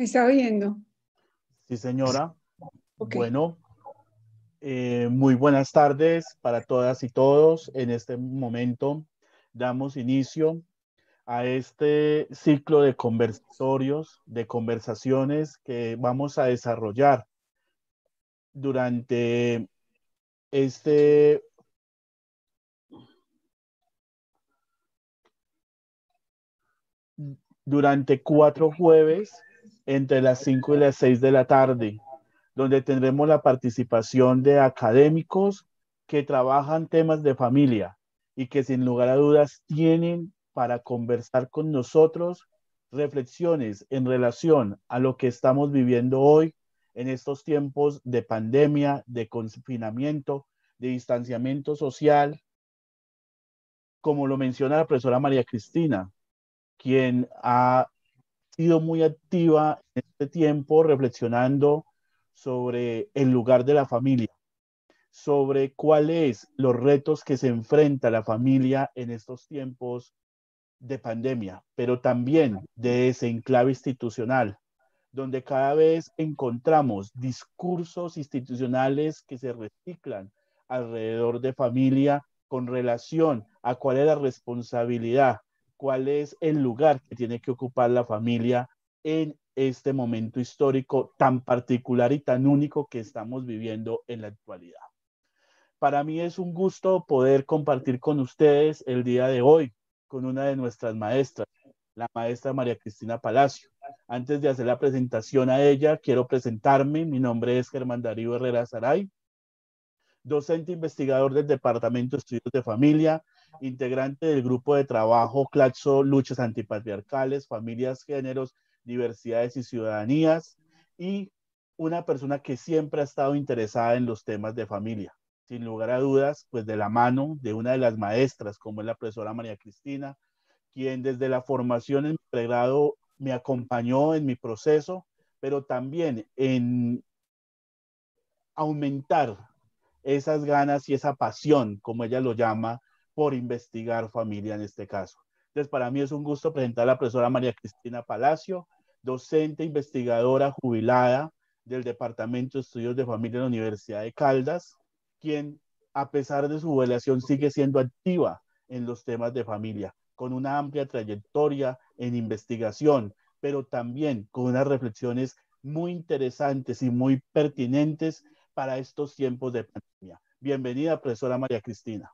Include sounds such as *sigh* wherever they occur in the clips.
¿Me está oyendo? Sí, señora. Bueno, eh, muy buenas tardes para todas y todos. En este momento damos inicio a este ciclo de conversatorios, de conversaciones que vamos a desarrollar durante este durante cuatro jueves entre las 5 y las 6 de la tarde, donde tendremos la participación de académicos que trabajan temas de familia y que sin lugar a dudas tienen para conversar con nosotros reflexiones en relación a lo que estamos viviendo hoy en estos tiempos de pandemia, de confinamiento, de distanciamiento social, como lo menciona la profesora María Cristina, quien ha sido muy activa en este tiempo reflexionando sobre el lugar de la familia, sobre cuáles los retos que se enfrenta la familia en estos tiempos de pandemia, pero también de ese enclave institucional, donde cada vez encontramos discursos institucionales que se reciclan alrededor de familia con relación a cuál es la responsabilidad cuál es el lugar que tiene que ocupar la familia en este momento histórico tan particular y tan único que estamos viviendo en la actualidad. Para mí es un gusto poder compartir con ustedes el día de hoy con una de nuestras maestras, la maestra María Cristina Palacio. Antes de hacer la presentación a ella, quiero presentarme. Mi nombre es Germán Darío Herrera Saray, docente investigador del Departamento de Estudios de Familia integrante del grupo de trabajo Claxo Luchas Antipatriarcales, Familias, Géneros, Diversidades y Ciudadanías, y una persona que siempre ha estado interesada en los temas de familia. Sin lugar a dudas, pues de la mano de una de las maestras, como es la profesora María Cristina, quien desde la formación en pregrado me acompañó en mi proceso, pero también en aumentar esas ganas y esa pasión, como ella lo llama, por investigar familia en este caso. Entonces, para mí es un gusto presentar a la profesora María Cristina Palacio, docente investigadora jubilada del Departamento de Estudios de Familia de la Universidad de Caldas, quien a pesar de su jubilación sigue siendo activa en los temas de familia, con una amplia trayectoria en investigación, pero también con unas reflexiones muy interesantes y muy pertinentes para estos tiempos de pandemia. Bienvenida, profesora María Cristina.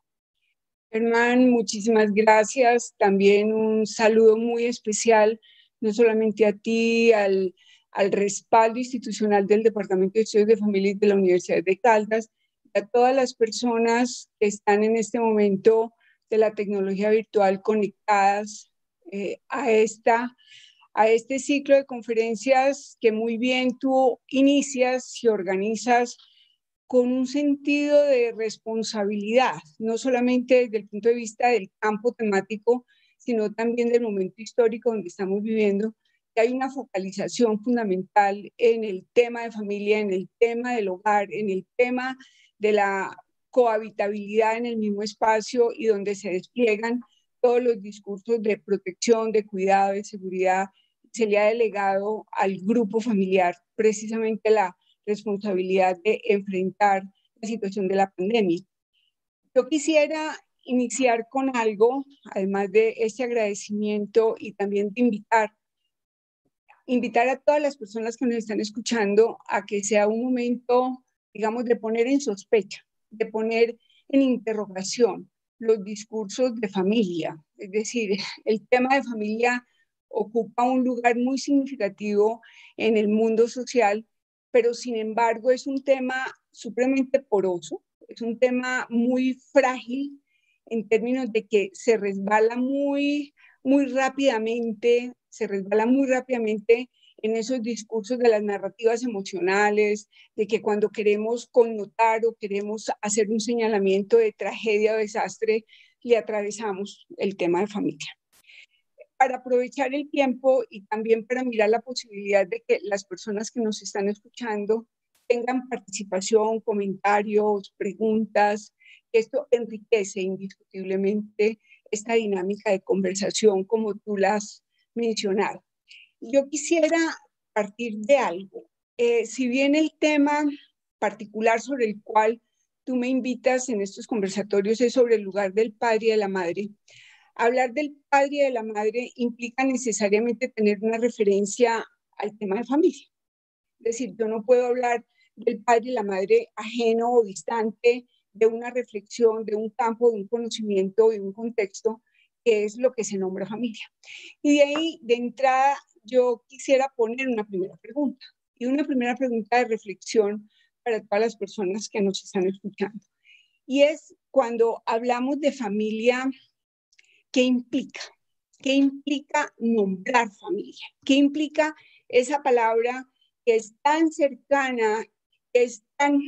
Germán, muchísimas gracias. También un saludo muy especial, no solamente a ti, al, al respaldo institucional del Departamento de Estudios de Familia de la Universidad de Caldas, a todas las personas que están en este momento de la tecnología virtual conectadas eh, a, esta, a este ciclo de conferencias que muy bien tú inicias y organizas con un sentido de responsabilidad, no solamente desde el punto de vista del campo temático, sino también del momento histórico donde estamos viviendo, que hay una focalización fundamental en el tema de familia, en el tema del hogar, en el tema de la cohabitabilidad en el mismo espacio y donde se despliegan todos los discursos de protección, de cuidado, de seguridad. Se le ha delegado al grupo familiar precisamente la responsabilidad de enfrentar la situación de la pandemia. Yo quisiera iniciar con algo, además de este agradecimiento y también de invitar, invitar a todas las personas que nos están escuchando a que sea un momento, digamos, de poner en sospecha, de poner en interrogación los discursos de familia. Es decir, el tema de familia ocupa un lugar muy significativo en el mundo social pero sin embargo es un tema supremamente poroso, es un tema muy frágil en términos de que se resbala muy, muy rápidamente, se resbala muy rápidamente en esos discursos de las narrativas emocionales, de que cuando queremos connotar o queremos hacer un señalamiento de tragedia o desastre, le atravesamos el tema de familia para aprovechar el tiempo y también para mirar la posibilidad de que las personas que nos están escuchando tengan participación, comentarios, preguntas. Esto enriquece indiscutiblemente esta dinámica de conversación como tú la has. Yo quisiera partir de algo. Eh, si bien el tema particular sobre el cual tú me invitas en estos conversatorios es sobre el lugar del padre y de la madre, hablar del padre y de la madre implica necesariamente tener una referencia al tema de familia. Es decir, yo no puedo hablar del padre y la madre ajeno o distante de una reflexión, de un campo, de un conocimiento, de un contexto, que es lo que se nombra familia. Y de ahí, de entrada, yo quisiera poner una primera pregunta, y una primera pregunta de reflexión para todas las personas que nos están escuchando. Y es cuando hablamos de familia, ¿qué implica? ¿Qué implica nombrar familia? ¿Qué implica esa palabra que es tan cercana, que es tan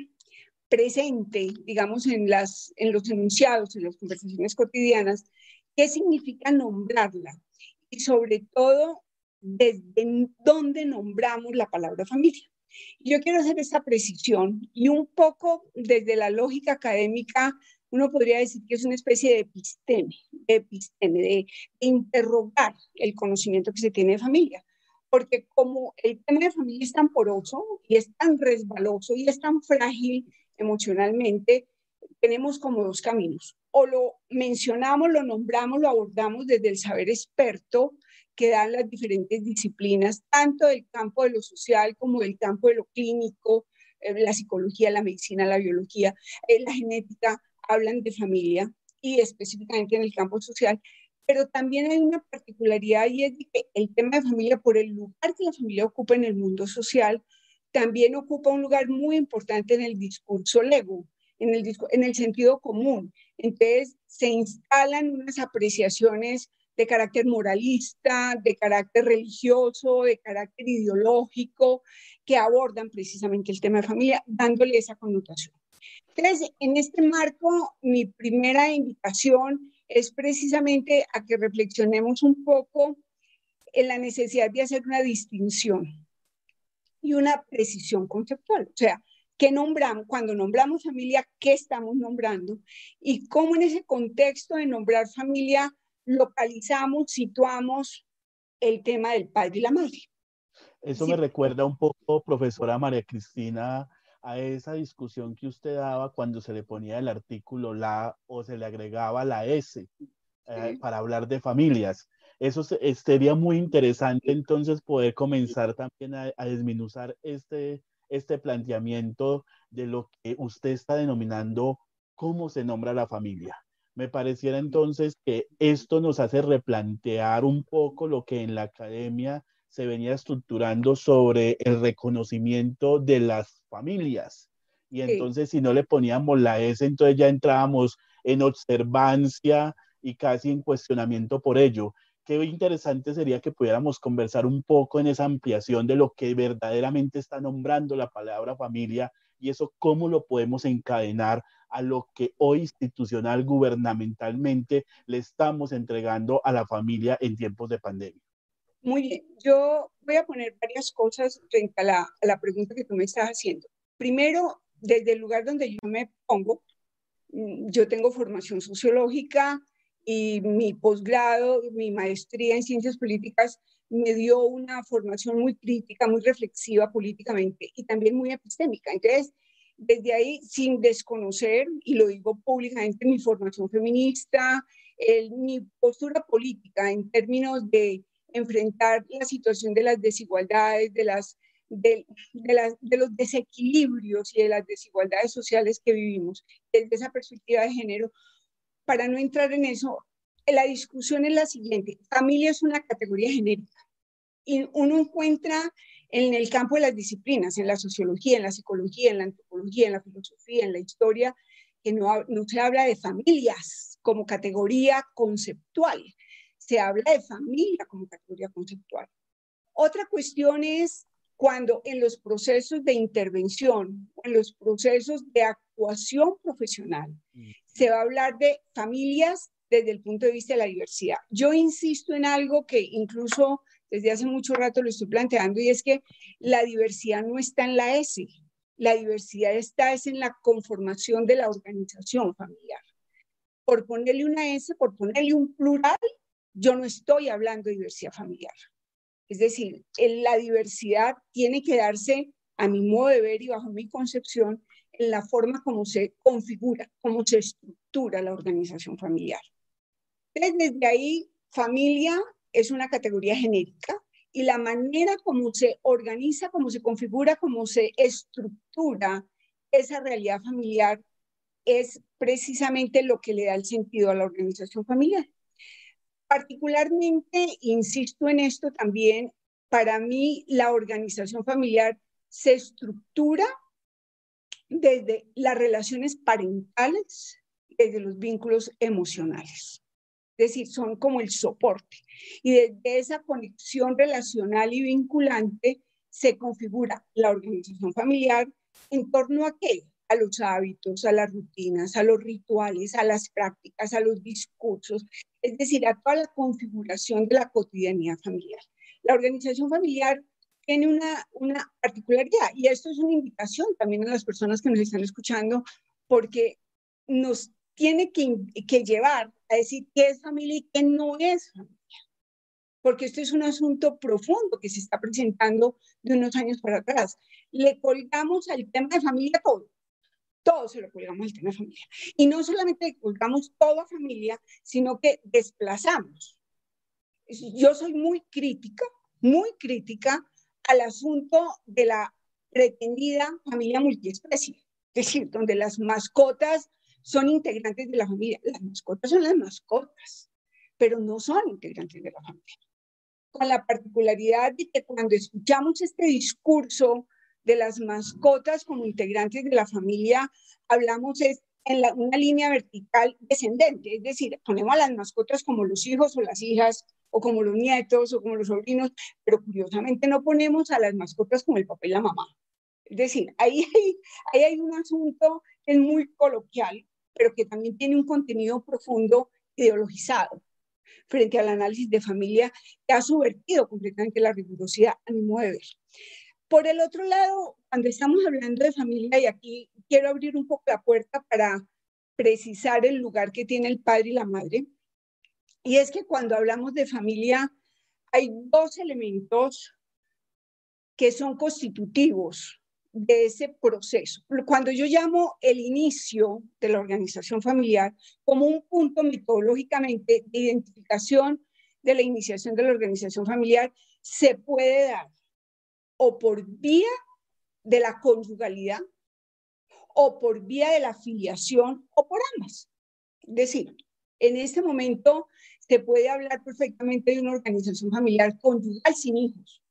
presente, digamos, en, las, en los enunciados, en las conversaciones cotidianas, qué significa nombrarla y sobre todo desde dónde nombramos la palabra familia. Yo quiero hacer esta precisión y un poco desde la lógica académica, uno podría decir que es una especie de episteme, de, episteme, de interrogar el conocimiento que se tiene de familia porque como el tema de familia es tan poroso y es tan resbaloso y es tan frágil emocionalmente, tenemos como dos caminos. O lo mencionamos, lo nombramos, lo abordamos desde el saber experto que dan las diferentes disciplinas, tanto del campo de lo social como del campo de lo clínico, eh, la psicología, la medicina, la biología, eh, la genética, hablan de familia y específicamente en el campo social, pero también hay una particularidad y es que el tema de familia, por el lugar que la familia ocupa en el mundo social, también ocupa un lugar muy importante en el discurso lego, en el, en el sentido común. Entonces, se instalan unas apreciaciones de carácter moralista, de carácter religioso, de carácter ideológico, que abordan precisamente el tema de familia, dándole esa connotación. Entonces, en este marco, mi primera invitación es precisamente a que reflexionemos un poco en la necesidad de hacer una distinción y una precisión conceptual. O sea, ¿qué nombramos? Cuando nombramos familia, ¿qué estamos nombrando? Y cómo en ese contexto de nombrar familia localizamos, situamos el tema del padre y la madre. Eso me recuerda un poco, profesora María Cristina, a esa discusión que usted daba cuando se le ponía el artículo la o se le agregaba la S eh, para hablar de familias. Eso sería muy interesante entonces poder comenzar también a, a desminuzar este, este planteamiento de lo que usted está denominando cómo se nombra la familia. Me pareciera entonces que esto nos hace replantear un poco lo que en la academia se venía estructurando sobre el reconocimiento de las familias. Y entonces si no le poníamos la S, entonces ya entrábamos en observancia y casi en cuestionamiento por ello. Qué interesante sería que pudiéramos conversar un poco en esa ampliación de lo que verdaderamente está nombrando la palabra familia y eso cómo lo podemos encadenar a lo que hoy institucional, gubernamentalmente, le estamos entregando a la familia en tiempos de pandemia. Muy bien, yo voy a poner varias cosas frente a la, a la pregunta que tú me estás haciendo. Primero, desde el lugar donde yo me pongo, mm, yo tengo formación sociológica y mi posgrado, mi maestría en ciencias políticas me dio una formación muy crítica, muy reflexiva políticamente y también muy epistémica. Entonces, desde ahí, sin desconocer, y lo digo públicamente, mi formación feminista, mi postura política en términos de enfrentar la situación de las desigualdades, de, las, de, los desequilibrios y de las desigualdades sociales que vivimos desde esa perspectiva de género. Para no entrar en eso, la discusión es la siguiente. Familia es una categoría genérica y uno encuentra en el campo de las disciplinas, en la sociología, en la psicología, en la antropología, en la filosofía, en la historia, que no se habla de familias como categoría conceptual, se habla de familia como categoría conceptual. Otra cuestión es cuando en los procesos de intervención, en los procesos de actuación profesional, se va a hablar de familias desde el punto de vista de la diversidad. Yo insisto en algo que incluso desde hace mucho rato lo estoy planteando y es que la diversidad no está en la S, la diversidad está es en la conformación de la organización familiar. Por ponerle una S, por ponerle un plural, yo no estoy hablando de diversidad familiar. Es decir, la diversidad tiene que darse, a mi modo de ver y bajo mi concepción, en la forma como se configura, cómo se estructura la organización familiar. Desde ahí, familia es una categoría genérica y la manera como se organiza, cómo se configura, cómo se estructura esa realidad familiar es precisamente lo que le da el sentido a la organización familiar. Particularmente, insisto en esto también, para mí la organización familiar se estructura desde las relaciones parentales, desde los vínculos emocionales. Es decir, son como el soporte. Y desde esa conexión relacional y vinculante se configura la organización familiar en torno a qué? A los hábitos, a las rutinas, a los rituales, a las prácticas, a los discursos, es decir, a toda la configuración de la cotidianidad familiar. La organización familiar tiene una, una particularidad y esto es una invitación también a las personas que nos están escuchando porque nos tiene que, que llevar a decir qué es familia y qué no es familia. Porque esto es un asunto profundo que se está presentando de unos años para atrás. Le colgamos al tema de familia todo. Todo se lo colgamos al tema familia. Y no solamente colgamos todo a familia, sino que desplazamos. Yo soy muy crítica, muy crítica al asunto de la pretendida familia multiespecie, es decir, donde las mascotas son integrantes de la familia. Las mascotas son las mascotas, pero no son integrantes de la familia. Con la particularidad de que cuando escuchamos este discurso de las mascotas como integrantes de la familia, hablamos es en una línea vertical descendente, es decir, ponemos a las mascotas como los hijos o las hijas, o como los nietos, o como los sobrinos, pero curiosamente no ponemos a las mascotas como el papá y la mamá. Es decir, ahí *laughs* hay, ahí hay un asunto que es muy coloquial, pero que también tiene un contenido profundo ideologizado frente al análisis de familia que ha subvertido completamente la rigurosidad a mi modo de ver. Por el otro lado, cuando estamos hablando de familia, y aquí quiero abrir un poco la puerta para precisar el lugar que tiene el padre y la madre, y es que cuando hablamos de familia, hay dos elementos que son constitutivos de ese proceso. Cuando yo llamo el inicio de la organización familiar como un punto metodológicamente de identificación de la iniciación de la organización familiar, se puede dar o por vía de la conjugalidad o por vía de la filiación o por ambas. Es decir, en este momento se puede hablar perfectamente de una organización familiar conyugal sin hijos,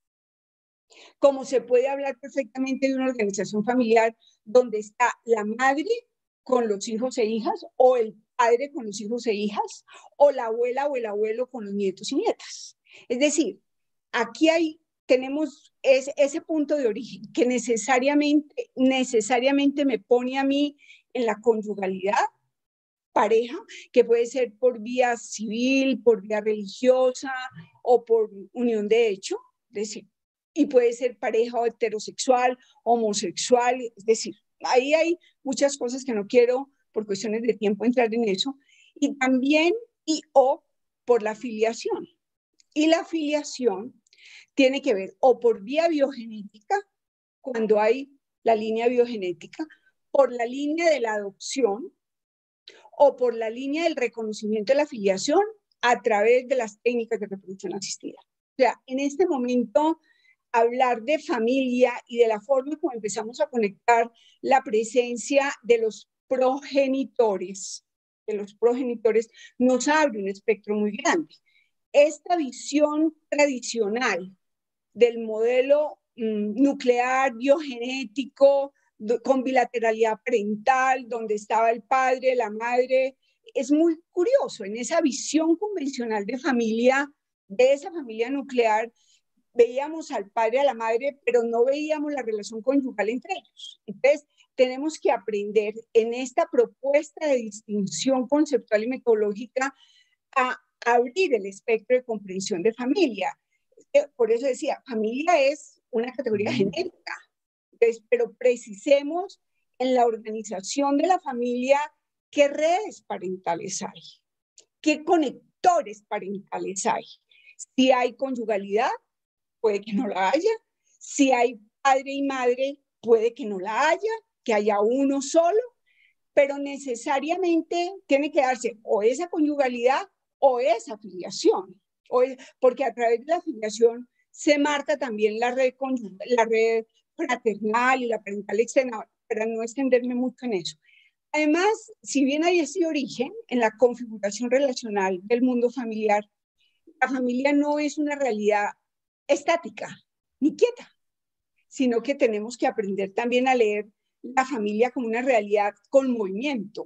como se puede hablar perfectamente de una organización familiar donde está la madre con los hijos e hijas, o el padre con los hijos e hijas, o la abuela o el abuelo con los nietos y nietas. Es decir, aquí hay, tenemos ese punto de origen que necesariamente, necesariamente me pone a mí en la conyugalidad pareja, que puede ser por vía civil, por vía religiosa o por unión de hecho, es decir, y puede ser pareja heterosexual, homosexual, es decir, ahí hay muchas cosas que no quiero por cuestiones de tiempo entrar en eso, y también y o por la filiación. Y la filiación tiene que ver o por vía biogenética, cuando hay la línea biogenética, por la línea de la adopción o por la línea del reconocimiento de la filiación a través de las técnicas de reproducción asistida. O sea, en este momento hablar de familia y de la forma como empezamos a conectar la presencia de los progenitores, de los progenitores, nos abre un espectro muy grande. Esta visión tradicional del modelo mm, nuclear, biogenético, con bilateralidad parental, donde estaba el padre, la madre, es muy curioso. En esa visión convencional de familia, de esa familia nuclear, veíamos al padre, a la madre, pero no veíamos la relación conyugal entre ellos. Entonces, tenemos que aprender en esta propuesta de distinción conceptual y metodológica a abrir el espectro de comprensión de familia. Por eso decía, familia es una categoría genérica, pero precisemos en la organización de la familia qué redes parentales hay, qué conectores parentales hay, si hay conyugalidad puede que no la haya. Si hay padre y madre, puede que no la haya, que haya uno solo, pero necesariamente tiene que darse o esa conyugalidad o esa afiliación, porque a través de la afiliación se marca también la red, la red fraternal y la parental externa, para no extenderme mucho en eso. Además, si bien hay ese origen en la configuración relacional del mundo familiar, la familia no es una realidad estática ni quieta, sino que tenemos que aprender también a leer la familia como una realidad con movimiento,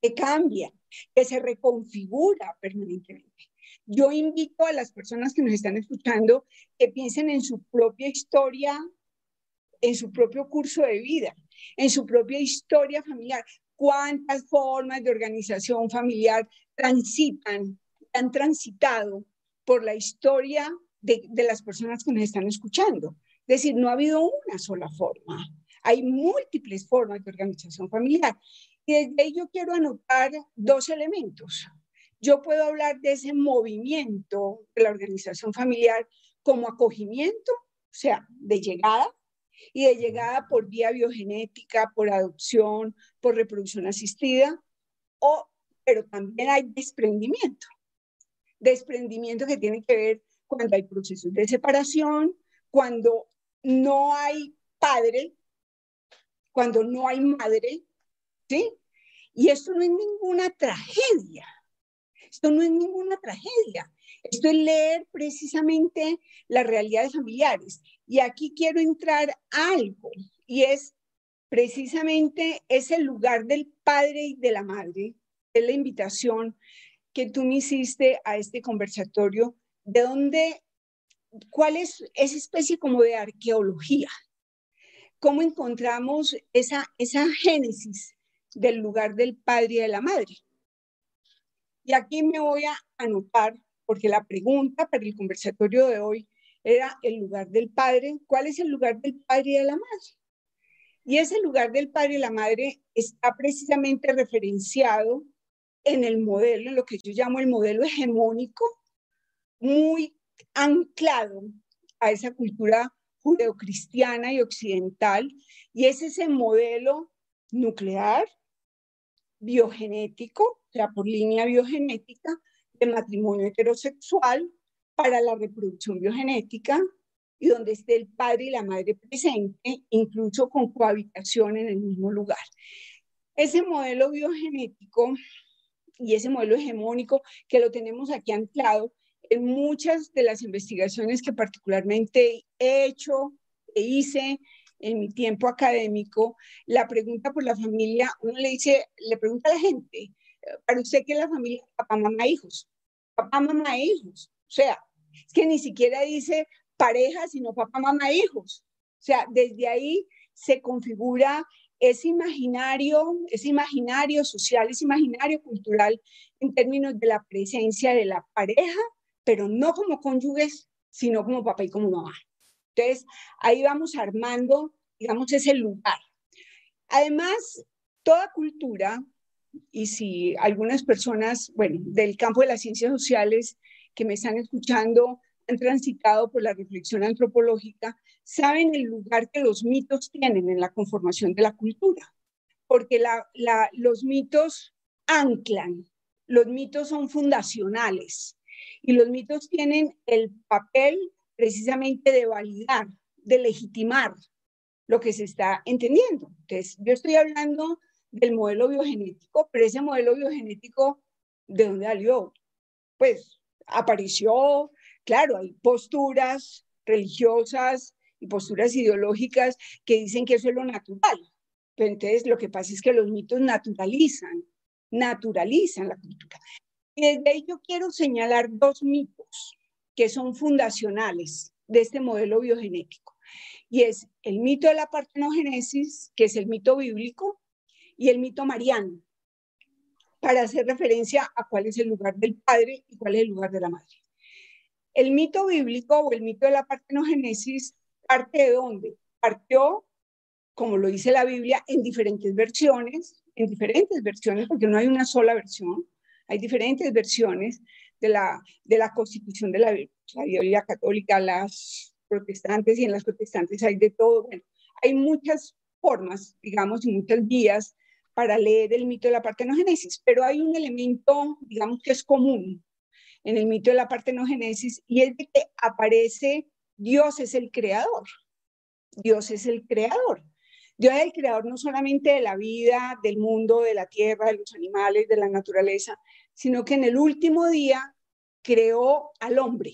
que cambia, que se reconfigura permanentemente. Yo invito a las personas que nos están escuchando que piensen en su propia historia, en su propio curso de vida, en su propia historia familiar. ¿Cuántas formas de organización familiar transitan, han transitado por la historia de, de las personas que nos están escuchando? Es decir, no ha habido una sola forma. Hay múltiples formas de organización familiar. Y desde ahí yo quiero anotar dos elementos. Yo puedo hablar de ese movimiento de la organización familiar como acogimiento, o sea, de llegada, y de llegada por vía biogenética, por adopción, por reproducción asistida, o, pero también hay desprendimiento. Desprendimiento que tiene que ver cuando hay procesos de separación, cuando no hay padre, cuando no hay madre, ¿sí? Y esto no es ninguna tragedia. Esto no es ninguna tragedia. Esto es leer precisamente las realidades familiares. Y aquí quiero entrar a algo, y es precisamente ese lugar del padre y de la madre, es la invitación que tú me hiciste a este conversatorio, de donde cuál es esa especie como de arqueología, cómo encontramos esa, esa génesis del lugar del padre y de la madre. Y aquí me voy a anotar, porque la pregunta para el conversatorio de hoy era el lugar del padre. ¿Cuál es el lugar del padre y de la madre? Y ese lugar del padre y la madre está precisamente referenciado en el modelo, en lo que yo llamo el modelo hegemónico, muy anclado a esa cultura judeocristiana y occidental, y es ese modelo nuclear, biogenético, o sea, por línea biogenética, de matrimonio heterosexual para la reproducción biogenética, y donde esté el padre y la madre presente, incluso con cohabitación en el mismo lugar. Ese modelo biogenético y ese modelo hegemónico que lo tenemos aquí anclado en muchas de las investigaciones que particularmente he hecho e hice en mi tiempo académico, la pregunta por la familia, uno le dice, le pregunta a la gente, para usted qué es la familia, papá, mamá, hijos, papá, mamá, hijos. O sea, es que ni siquiera dice pareja, sino papá, mamá, hijos. O sea, desde ahí se configura ese imaginario, ese imaginario social, ese imaginario cultural en términos de la presencia de la pareja pero no como cónyuges, sino como papá y como mamá. Entonces, ahí vamos armando, digamos, ese lugar. Además, toda cultura, y si algunas personas, bueno, del campo de las ciencias sociales que me están escuchando han transitado por la reflexión antropológica, saben el lugar que los mitos tienen en la conformación de la cultura, porque los mitos anclan, los mitos son fundacionales, y los mitos tienen el papel precisamente de validar, de legitimar lo que se está entendiendo. Entonces, yo estoy hablando del modelo biogenético, pero ese modelo biogenético, ¿de dónde salió? Pues apareció, claro, hay posturas religiosas y posturas ideológicas que dicen que eso es lo natural. Pero entonces lo que pasa es que los mitos naturalizan, naturalizan la cultura. Y desde ahí yo quiero señalar dos mitos que son fundacionales de este modelo biogenético. Y es el mito de la partenogénesis, que es el mito bíblico, y el mito mariano, para hacer referencia a cuál es el lugar del padre y cuál es el lugar de la madre. El mito bíblico o el mito de la partenogénesis parte de dónde? Partió, como lo dice la Biblia, en diferentes versiones, en diferentes versiones, porque no hay una sola versión, hay diferentes versiones de la, de la constitución de la, la Biblia católica, las protestantes y en las protestantes hay de todo. Bueno, hay muchas formas, digamos, y muchas vías para leer el mito de la partenogénesis, pero hay un elemento, digamos, que es común en el mito de la partenogénesis y es de que aparece Dios es el creador. Dios es el creador. Dios es el creador no solamente de la vida, del mundo, de la tierra, de los animales, de la naturaleza, sino que en el último día creó al hombre.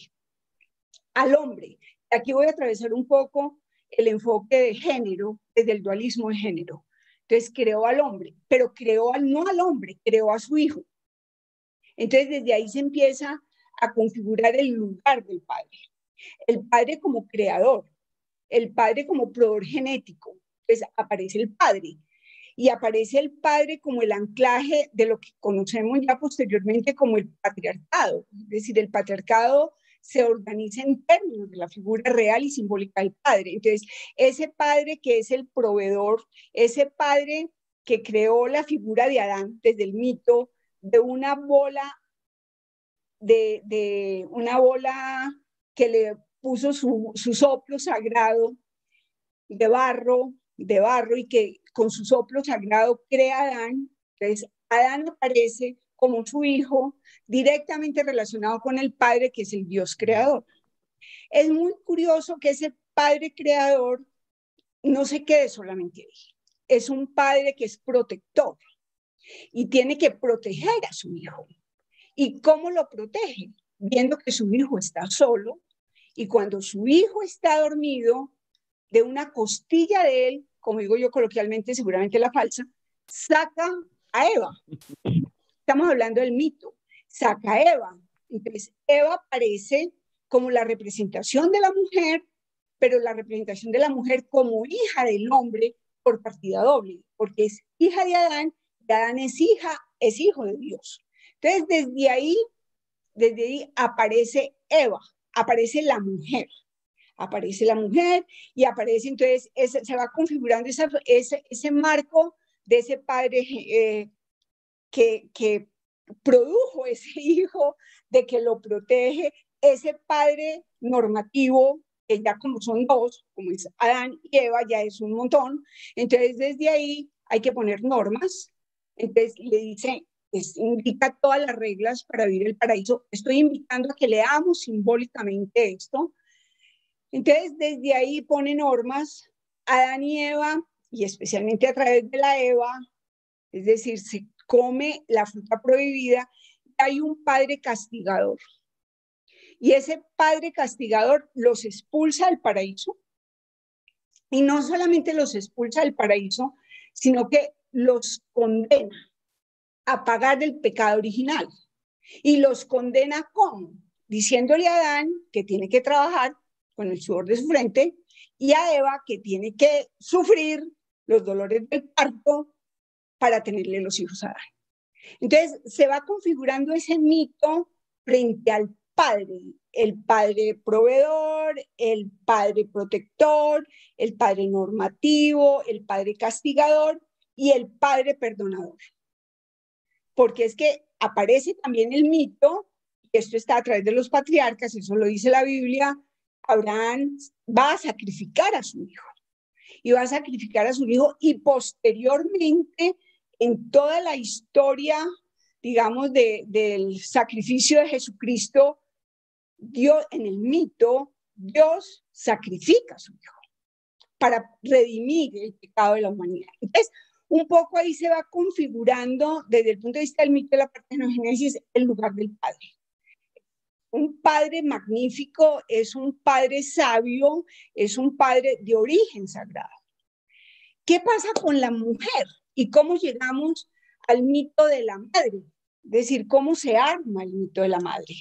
Al hombre. Aquí voy a atravesar un poco el enfoque de género, desde el dualismo de género. Entonces creó al hombre, pero creó al, no al hombre, creó a su hijo. Entonces desde ahí se empieza a configurar el lugar del padre. El padre como creador, el padre como proveedor genético. Entonces aparece el padre y aparece el padre como el anclaje de lo que conocemos ya posteriormente como el patriarcado. Es decir, el patriarcado se organiza en términos de la figura real y simbólica del padre. Entonces, ese padre que es el proveedor, ese padre que creó la figura de Adán desde el mito de una bola, de, de una bola que le puso su, su soplo sagrado de barro, de barro y que con su soplo sagrado crea a Adán. Entonces, Adán aparece como su hijo, directamente relacionado con el Padre, que es el Dios creador. Es muy curioso que ese Padre creador no se quede solamente ahí. Es un Padre que es protector y tiene que proteger a su hijo. ¿Y cómo lo protege? Viendo que su hijo está solo y cuando su hijo está dormido, de una costilla de él, como digo yo coloquialmente, seguramente la falsa, saca a Eva. Estamos hablando del mito. Saca a Eva. Entonces, Eva aparece como la representación de la mujer, pero la representación de la mujer como hija del hombre por partida doble, porque es hija de Adán y Adán es hija, es hijo de Dios. Entonces, desde ahí, desde ahí aparece Eva, aparece la mujer, aparece la mujer y aparece entonces, se va configurando ese, ese marco de ese padre eh, que, produjo *laughs* ese hijo, de que lo protege, ese padre normativo, que ya como son dos, como es Adán y Eva, ya es un montón. Entonces, desde ahí hay que poner normas. Entonces, le dice, indica todas las reglas para vivir el paraíso. Estoy invitando a que leamos simbólicamente esto. Entonces, desde ahí pone normas. Adán y Eva, y especialmente a través de la Eva, es decir, se come la fruta prohibida, hay un padre castigador. Y ese padre castigador los expulsa del paraíso. Y no solamente los expulsa del paraíso, sino que los condena a pagar el pecado original. Y los condena ¿cómo? Diciéndole a Adán que tiene que trabajar con el sudor de su frente y a Eva que tiene que sufrir los dolores del parto para tenerle los hijos a Adán. Entonces, se va configurando ese mito frente al padre, el padre proveedor, el padre protector, el padre normativo, el padre castigador y el padre perdonador. Porque es que aparece también el mito, y esto está a través de los patriarcas, eso lo dice la Biblia, Abraham va a sacrificar a su hijo. Y va a sacrificar a su hijo y posteriormente en toda la historia, digamos, del sacrificio de Jesucristo, Dios, en el mito, Dios sacrifica a su Hijo para redimir el pecado de la humanidad. Entonces, un poco ahí se va configurando desde el punto de vista del mito de la partenogénesis el lugar del Padre. Un padre magnífico es un padre sabio, es un padre de origen sagrado. ¿Qué pasa con la mujer? y cómo llegamos al mito de la madre, es decir, cómo se arma el mito de la madre.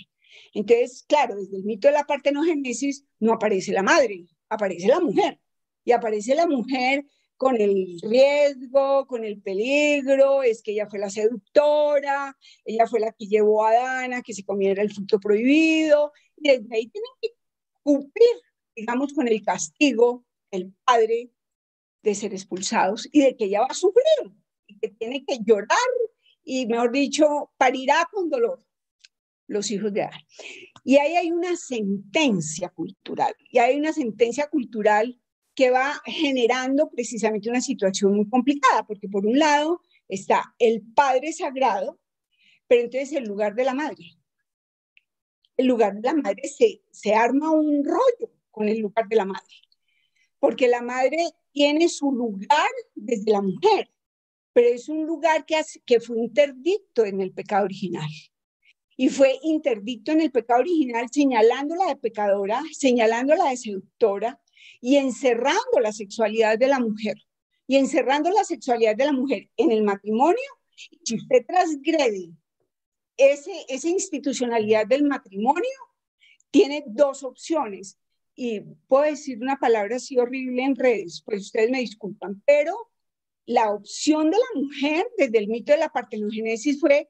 Entonces, claro, desde el mito de la partenogénesis no aparece la madre, aparece la mujer. Y aparece la mujer con el riesgo, con el peligro, es que ella fue la seductora, ella fue la que llevó a Dana que se comiera el fruto prohibido, y desde ahí tienen que cumplir, digamos, con el castigo el padre de ser expulsados y de que ella va a sufrir y que tiene que llorar y, mejor dicho, parirá con dolor. los hijos de Adán. Y ahí hay una sentencia cultural, y hay una sentencia cultural que va generando precisamente una situación muy complicada, porque por un lado está el Padre Sagrado, pero entonces el lugar de la madre. El lugar de la madre se, se arma un rollo con el lugar de la madre, porque la madre tiene su lugar desde la mujer, pero es un lugar que, que fue interdicto en el pecado original. Y fue interdicto en el pecado original señalándola de pecadora, señalándola de seductora y encerrando la sexualidad de la mujer. Y encerrando la sexualidad de la mujer en el matrimonio, si usted transgrede ese, esa institucionalidad del matrimonio, tiene dos opciones. Y puedo decir una palabra así horrible en redes, pues ustedes me disculpan, pero la opción de la mujer desde el mito de la partenogénesis fue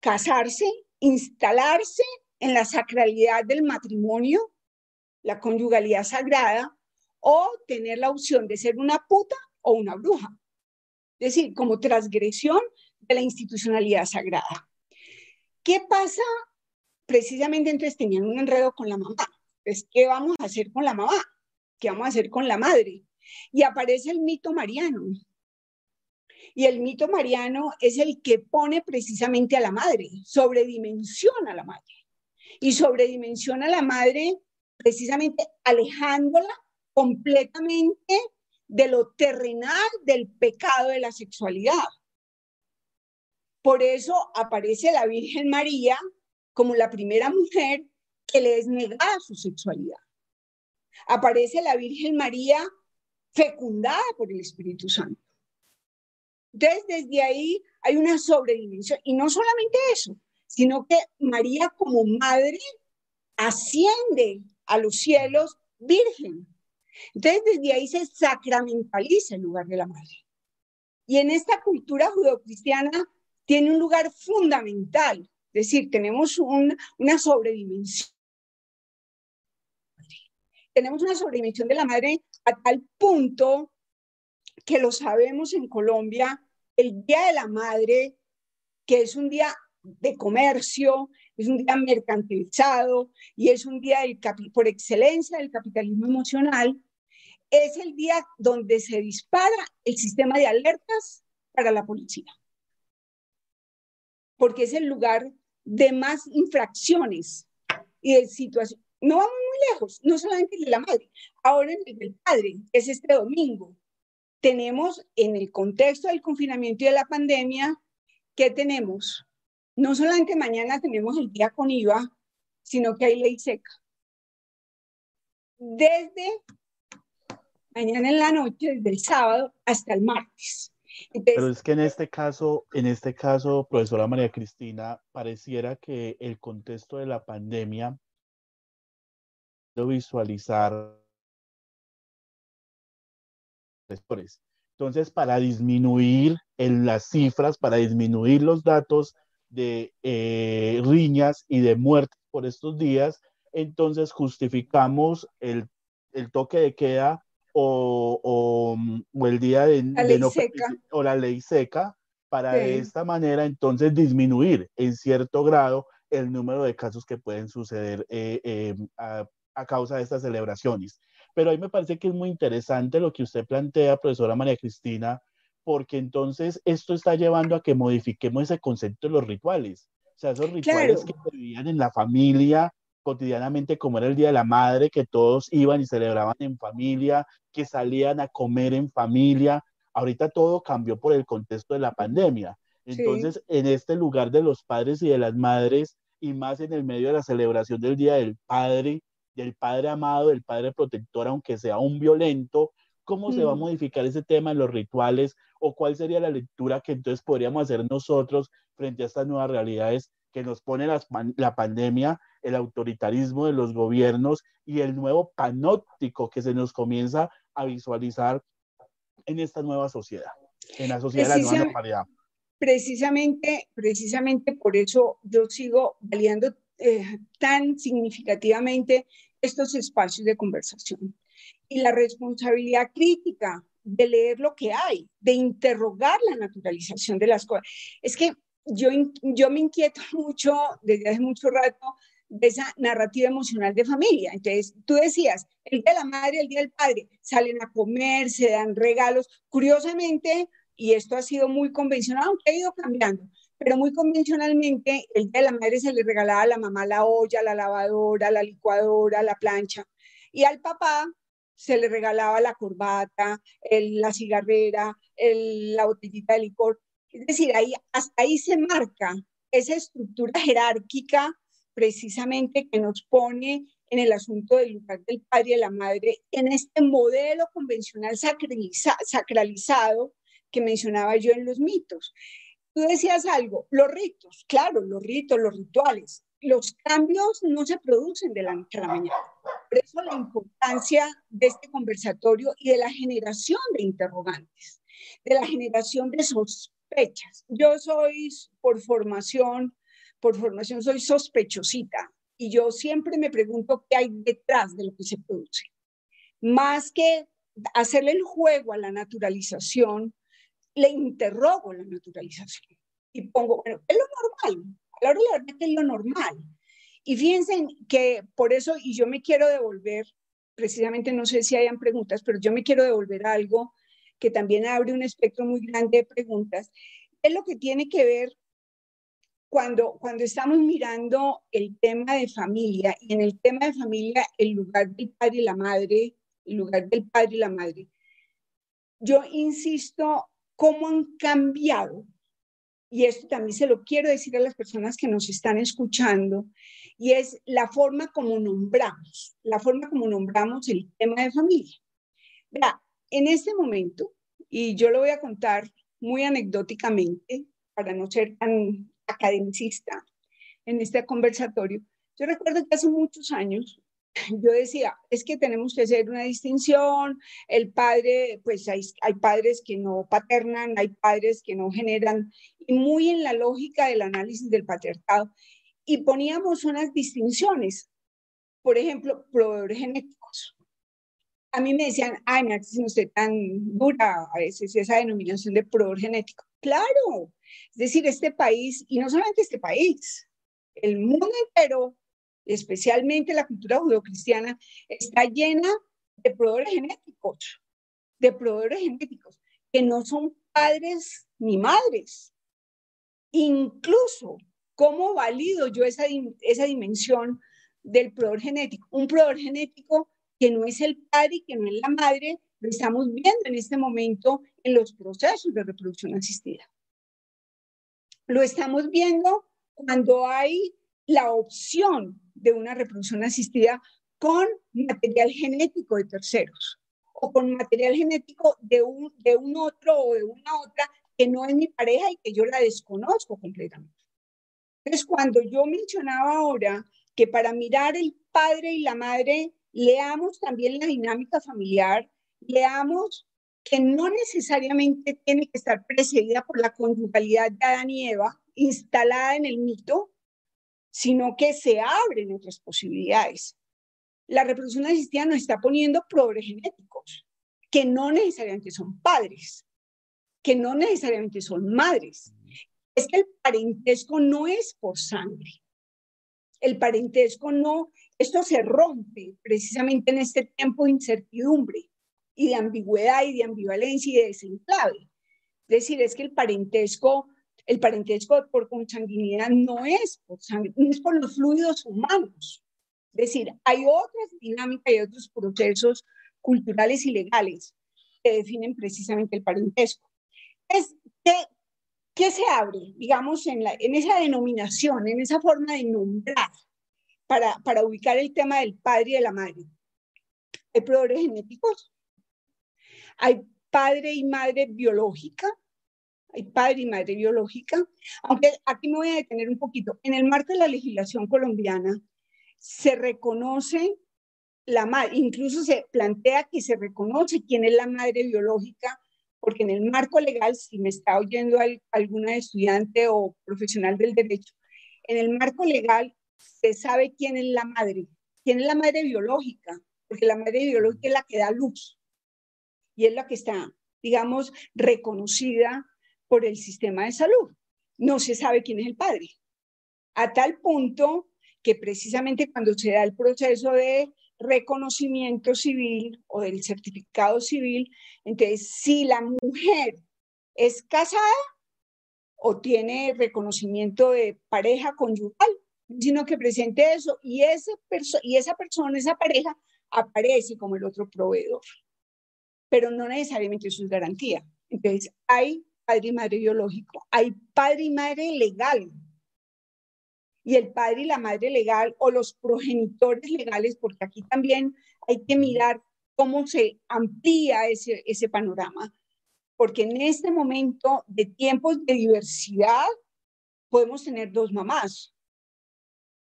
casarse, instalarse en la sacralidad del matrimonio, la conyugalidad sagrada, o tener la opción de ser una puta o una bruja. Es decir, como transgresión de la institucionalidad sagrada. ¿Qué pasa? Precisamente entonces tenían un enredo con la mamá. Pues, ¿qué vamos a hacer con la mamá? ¿Qué vamos a hacer con la madre? Y aparece el mito mariano. Y el mito mariano es el que pone precisamente a la madre, sobredimensiona a la madre. Y sobredimensiona a la madre precisamente alejándola completamente de lo terrenal del pecado de la sexualidad. Por eso aparece la Virgen María como la primera mujer que le es negada su sexualidad. Aparece la Virgen María fecundada por el Espíritu Santo. Entonces, desde ahí hay una sobredimensión. Y no solamente eso, sino que María como madre asciende a los cielos virgen. Entonces, desde ahí se sacramentaliza el lugar de la madre. Y en esta cultura judeocristiana tiene un lugar fundamental. Es decir, tenemos una sobredimensión. Tenemos una sobredimensión de la madre a tal punto que lo sabemos en Colombia, el Día de la Madre, que es un día de comercio, es un día mercantilizado y es un día por excelencia del capitalismo emocional, es el día donde se dispara el sistema de alertas para la policía. Porque es el lugar de más infracciones y de situaciones. No vamos muy lejos, no solamente el de la madre, ahora en el del padre, es este domingo. Tenemos en el contexto del confinamiento y de la pandemia, ¿qué tenemos? No solamente mañana tenemos el día con IVA, sino que hay ley seca. Desde mañana en la noche, desde el sábado hasta el martes. Pero es que en este caso, en este caso, profesora María Cristina, pareciera que el contexto de la pandemia visualizar entonces, para disminuir en las cifras, para disminuir los datos de eh, riñas y de muertes por estos días, entonces justificamos el, el toque de queda o, o, el día de, la ley seca. o la ley seca para de esta manera entonces disminuir en cierto grado el número de casos que pueden suceder eh, eh, a, a, causa de estas celebraciones. Pero ahí me parece que es muy interesante lo que usted plantea, profesora María Cristina, porque entonces esto está llevando a que modifiquemos ese concepto de los rituales. O sea, esos rituales que se vivían en la familia, cotidianamente como era el Día de la Madre, que todos iban y celebraban en familia, que salían a comer en familia. Ahorita todo cambió por el contexto de la pandemia. Entonces, en este lugar de los padres y de las madres, y más en el medio de la celebración del Día del Padre, del Padre amado, del Padre protector, aunque sea un violento, ¿cómo se va a mm. modificar ese tema en los rituales? ¿O cuál sería la lectura que entonces podríamos hacer nosotros frente a estas nuevas realidades que nos pone la pandemia el autoritarismo de los gobiernos y el nuevo panóptico que se nos comienza a visualizar en esta nueva sociedad, en la sociedad de la nueva normalidad. Precisamente, precisamente por eso yo sigo validando eh, tan significativamente estos espacios de conversación. Y la responsabilidad crítica de leer lo que hay, de interrogar la naturalización de las cosas. Es que yo, yo me inquieto *laughs* mucho desde hace mucho rato de esa narrativa emocional de familia. Entonces, tú decías, el día de la madre, el día del padre, salen a comer, se dan regalos. Curiosamente, y esto ha sido muy convencional, aunque ha ido cambiando, pero muy convencionalmente, el día de la madre se le regalaba a la mamá la olla, la lavadora, la licuadora, la plancha, y al papá se le regalaba la corbata, la cigarrera, la botellita de licor. Es decir, ahí, hasta ahí se marca esa estructura jerárquica precisamente que nos pone en el asunto del lugar del padre y de la madre, en este modelo convencional sacralizado que mencionaba yo en los mitos. Tú decías algo, los ritos, claro, los ritos, los rituales, los cambios no se producen de la noche a la mañana. Por eso la importancia de este conversatorio y de la generación de interrogantes, de la generación de sospechas. Yo soy por formación, por formación soy sospechosita y yo siempre me pregunto qué hay detrás de lo que se produce. Más que hacerle el juego a la naturalización, le interrogo la naturalización y pongo, bueno, es lo normal, a la es lo normal. Y fíjense que por eso, y yo me quiero devolver, precisamente no sé si hayan preguntas, pero yo me quiero devolver algo que también abre un espectro muy grande de preguntas, es lo que tiene que ver cuando, cuando estamos mirando el tema de familia, y en el tema de familia, el lugar del padre y la madre, el lugar del padre y la madre, yo insisto, cómo han cambiado, y esto también se lo quiero decir a las personas que nos están escuchando, y es la forma como nombramos, la forma como nombramos el tema de familia. Vea, en este momento, y yo lo voy a contar muy anecdóticamente, para no ser tan academicista en este conversatorio, yo recuerdo que hace muchos años yo decía, es que tenemos que hacer una distinción, el padre, pues hay, hay, padres que no paternan, hay padres que no generan, y muy en la lógica del análisis del patriarcado, y poníamos unas distinciones, por ejemplo, proveedores genéticos. A mí me decían, ay, me hace usted tan dura a veces esa denominación de proveedor genético. Claro, es decir, este país, y no solamente este país, el mundo entero, especialmente la cultura judeocristiana, está llena de proveedores genéticos, de proveedores genéticos, que no son padres ni madres. Incluso, ¿cómo valido yo esa, esa dimensión del proveedor genético? Un proveedor genético que no es el padre y que no es la madre, lo estamos viendo en este momento en los procesos de reproducción asistida. Lo estamos viendo cuando hay la opción de una reproducción asistida con material genético de terceros o con material genético de un, de un otro o de una otra que no es mi pareja y que yo la desconozco completamente. Entonces, cuando yo mencionaba ahora que para mirar el padre y la madre, leamos también la dinámica familiar, leamos que no necesariamente tiene que estar precedida por la conjugalidad de Adán y Eva, instalada en el mito, sino que se abren otras posibilidades. La reproducción asistida nos está poniendo progres genéticos, que no necesariamente son padres, que no necesariamente son madres. Es que el parentesco no es por sangre. El parentesco no, esto se rompe precisamente en este tiempo de incertidumbre y de ambigüedad y de ambivalencia y de desenclave. Es decir, es que el parentesco, el parentesco por consanguinidad no es por no es por los fluidos humanos. Es decir, hay otras dinámicas y otros procesos culturales y legales que definen precisamente el parentesco. Es, ¿qué, ¿Qué se abre, digamos, en, la, en esa denominación, en esa forma de nombrar para, para ubicar el tema del padre y de la madre? Hay proveedores genéticos, hay padre y madre biológica, hay padre y madre biológica, aunque aquí me voy a detener un poquito. En el marco de la legislación colombiana se reconoce la madre, incluso se plantea que se reconoce quién es la madre biológica, porque en el marco legal, si me está oyendo alguna estudiante o profesional del derecho, en el marco legal se sabe quién es la madre, quién es la madre biológica, porque la madre biológica es la que da luz y es la que está, digamos, reconocida por el sistema de salud. no se sabe quién es el padre. A tal punto que precisamente cuando se da el proceso de reconocimiento civil o del certificado civil, entonces si la mujer es casada o tiene reconocimiento de pareja conyugal, sino que presente eso y, ese y esa persona, esa pareja, aparece como el otro proveedor. Pero no necesariamente eso es garantía. Entonces, hay padre y madre biológico, hay padre y madre legal. Y el padre y la madre legal o los progenitores legales, porque aquí también hay que mirar cómo se amplía ese, ese panorama. Porque en este momento de tiempos de diversidad podemos tener dos mamás,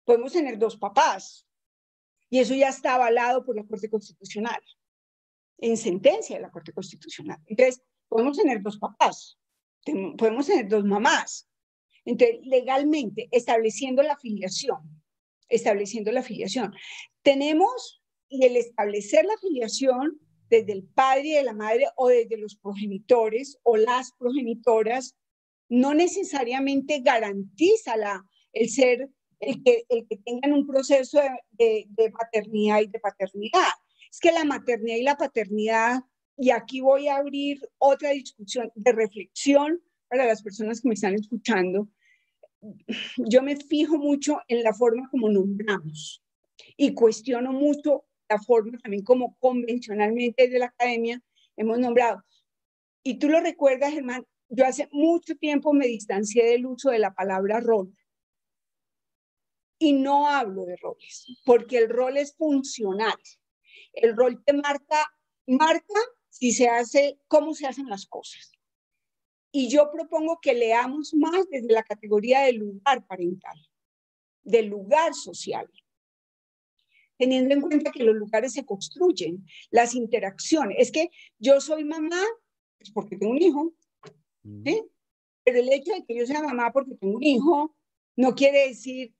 podemos tener dos papás. Y eso ya está avalado por la Corte Constitucional, en sentencia de la Corte Constitucional. Entonces, podemos tener dos papás, podemos tener dos mamás. Entonces, legalmente, estableciendo la filiación, estableciendo la filiación. Tenemos, y el establecer la filiación desde el padre y de la madre o desde los progenitores o las progenitoras, no necesariamente garantiza la, el ser, el que, el que tengan un proceso de, de, maternidad y de paternidad. Es que la maternidad y la paternidad, y aquí voy a abrir otra discusión de reflexión para las personas que me están escuchando, yo me fijo mucho en la forma como nombramos y cuestiono mucho la forma también como convencionalmente de la academia hemos nombrado. Y tú lo recuerdas, Germán, yo hace mucho tiempo me distancié del uso de la palabra rol. Y no hablo de roles, porque el rol es funcional. El rol te marca, marca si se hace, cómo se hacen las cosas. Y yo propongo que leamos más desde la categoría del lugar parental, del lugar social, teniendo en cuenta que los lugares se construyen, las interacciones. Es que yo soy mamá pues porque tengo un hijo. ¿sí? pero el hecho de que yo sea mamá porque tengo un hijo no quiere decir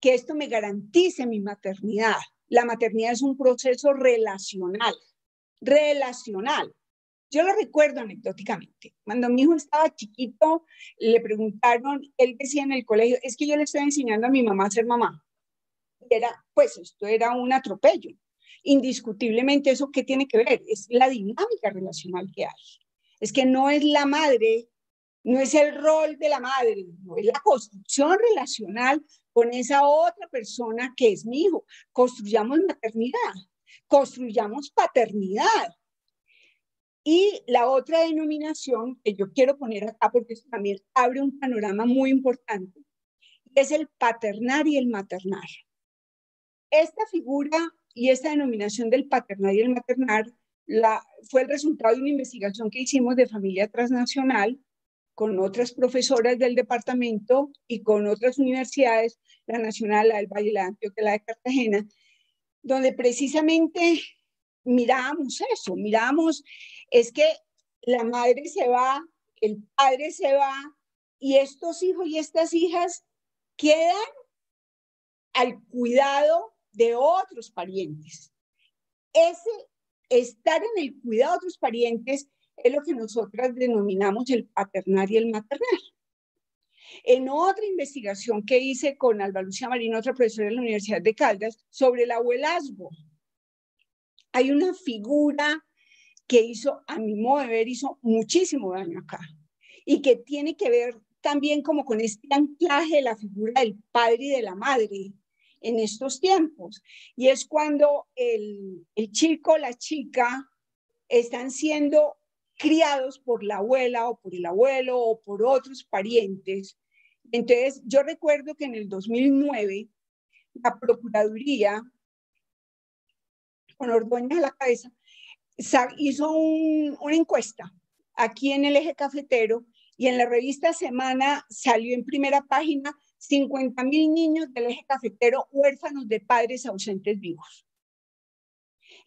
que esto me garantice mi maternidad. La maternidad es un proceso relacional, relacional. Yo lo recuerdo anecdóticamente. Cuando mi hijo estaba chiquito, le preguntaron, él decía en el colegio, es que yo le estoy enseñando a mi mamá a ser mamá. Y era, pues esto era un atropello. Indiscutiblemente eso qué tiene que ver, es la dinámica relacional que hay. Es que no es la madre, no es el rol de la madre, no es la construcción relacional con esa otra persona que es mi hijo. Construyamos maternidad, construyamos paternidad y la otra denominación que yo quiero poner acá, porque esto también abre un panorama muy importante, es el paternar y el maternar. Esta figura y esta denominación del paternar y el maternar fue el resultado de una investigación que hicimos de familia transnacional con otras profesoras del departamento y con otras universidades, la Nacional, la del Valle, la de Antioquia, la de Cartagena, donde precisamente mirábamos eso, mirábamos es que la madre se va, el padre se va y estos hijos y estas hijas quedan al cuidado de otros parientes. Ese estar en el cuidado de otros parientes es lo que nosotras denominamos el paternar y el maternal. En otra investigación que hice con Alba Lucia Marino, otra profesora de la Universidad de Caldas, sobre el abuelazgo, hay una figura que hizo, a mi modo de ver, hizo muchísimo daño acá y que tiene que ver también como con este anclaje de la figura del padre y de la madre en estos tiempos. Y es cuando el, el chico, la chica, están siendo criados por la abuela o por el abuelo o por otros parientes. Entonces, yo recuerdo que en el 2009, la Procuraduría, con Ordóñez a la cabeza, hizo una encuesta aquí en el eje cafetero y en la revista Semana salió en primera página 50 mil niños del eje cafetero huérfanos de padres ausentes vivos.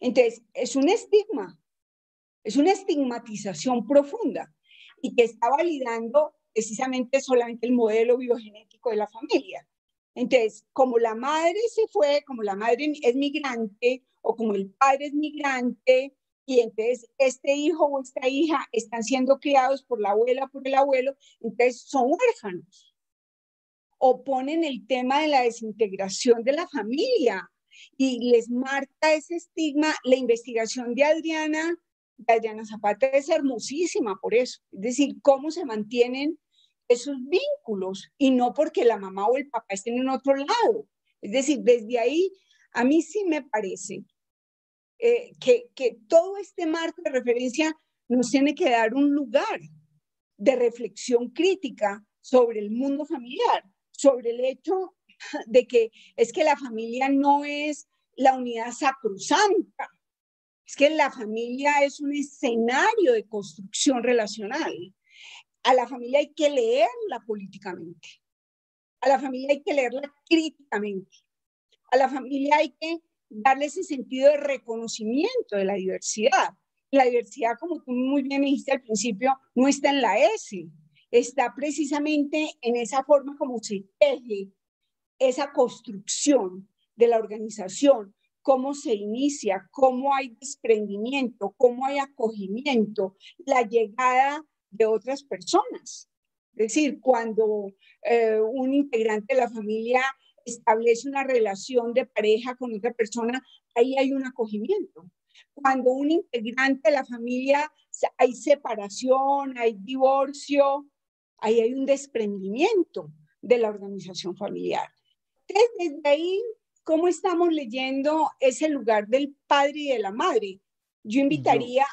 Entonces, es un estigma, es una estigmatización profunda y que está validando precisamente solamente el modelo biogenético de la familia. Entonces, como la madre se fue, como la madre es migrante o como el padre es migrante y entonces este hijo o esta hija están siendo criados por la abuela, por el abuelo, entonces son huérfanos. oponen el tema de la desintegración de la familia y les marca ese estigma. La investigación de Adriana, de Adriana Zapata es hermosísima por eso, es decir, cómo se mantienen esos vínculos y no porque la mamá o el papá estén en otro lado. Es decir, desde ahí a mí sí me parece eh, que, que todo este marco de referencia nos tiene que dar un lugar de reflexión crítica sobre el mundo familiar, sobre el hecho de que es que la familia no es la unidad sacrosanta, es que la familia es un escenario de construcción relacional. A la familia hay que leerla políticamente, a la familia hay que leerla críticamente, a la familia hay que darle ese sentido de reconocimiento de la diversidad. La diversidad, como tú muy bien dijiste al principio, no está en la S, está precisamente en esa forma como se teje esa construcción de la organización, cómo se inicia, cómo hay desprendimiento, cómo hay acogimiento, la llegada de otras personas. Es decir, cuando eh, un integrante de la familia establece una relación de pareja con otra persona, ahí hay un acogimiento. Cuando un integrante de la familia hay separación, hay divorcio, ahí hay un desprendimiento de la organización familiar. Entonces, desde ahí, ¿cómo estamos leyendo ese lugar del padre y de la madre? Yo invitaría,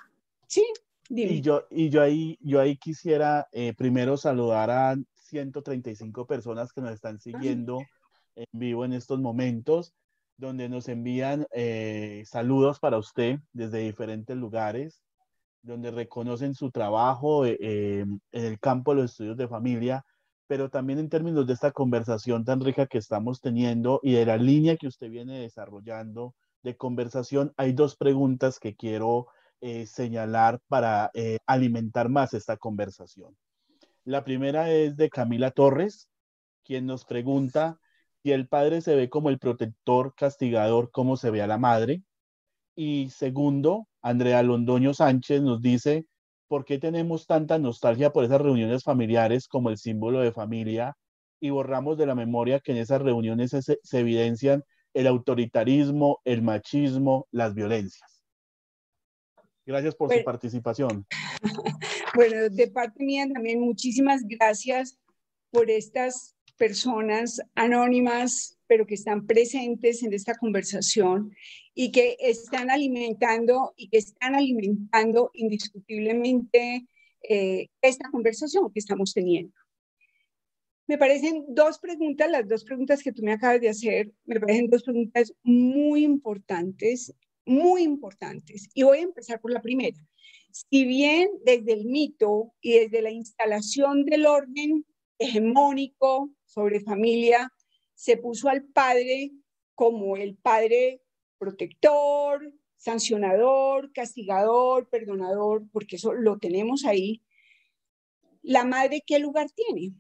sí, dime. Y yo, y yo ahí, yo ahí quisiera eh, primero saludar a 135 personas que nos están siguiendo en vivo en estos momentos, donde nos envían eh, saludos para usted desde diferentes lugares, donde reconocen su trabajo eh, en el campo de los estudios de familia pero también en términos de esta conversación tan rica que estamos teniendo y de la línea que usted viene desarrollando de conversación, hay dos preguntas que quiero eh, señalar para eh, alimentar más esta conversación. La primera es de Camila Torres, quien nos pregunta si el padre se ve como el protector, castigador, como se ve a la madre. Y segundo, Andrea Londoño Sánchez nos dice ¿por qué tenemos tanta nostalgia por esas reuniones familiares como el símbolo de familia y borramos de la memoria que en esas reuniones se, evidencian el autoritarismo, el machismo, las violencias? Gracias por su participación. *laughs* Bueno, de parte mía también muchísimas gracias por estas personas anónimas, pero que están presentes en esta conversación y que están alimentando y que están alimentando indiscutiblemente eh, esta conversación que estamos teniendo. Me parecen dos preguntas, las dos preguntas que tú me acabas de hacer, me parecen dos preguntas muy importantes, muy importantes. Y voy a empezar por la primera. Si bien desde el mito y desde la instalación del orden hegemónico sobre familia, se puso al padre como el padre protector, sancionador, castigador, perdonador, porque eso lo tenemos ahí. ¿La madre qué lugar tiene?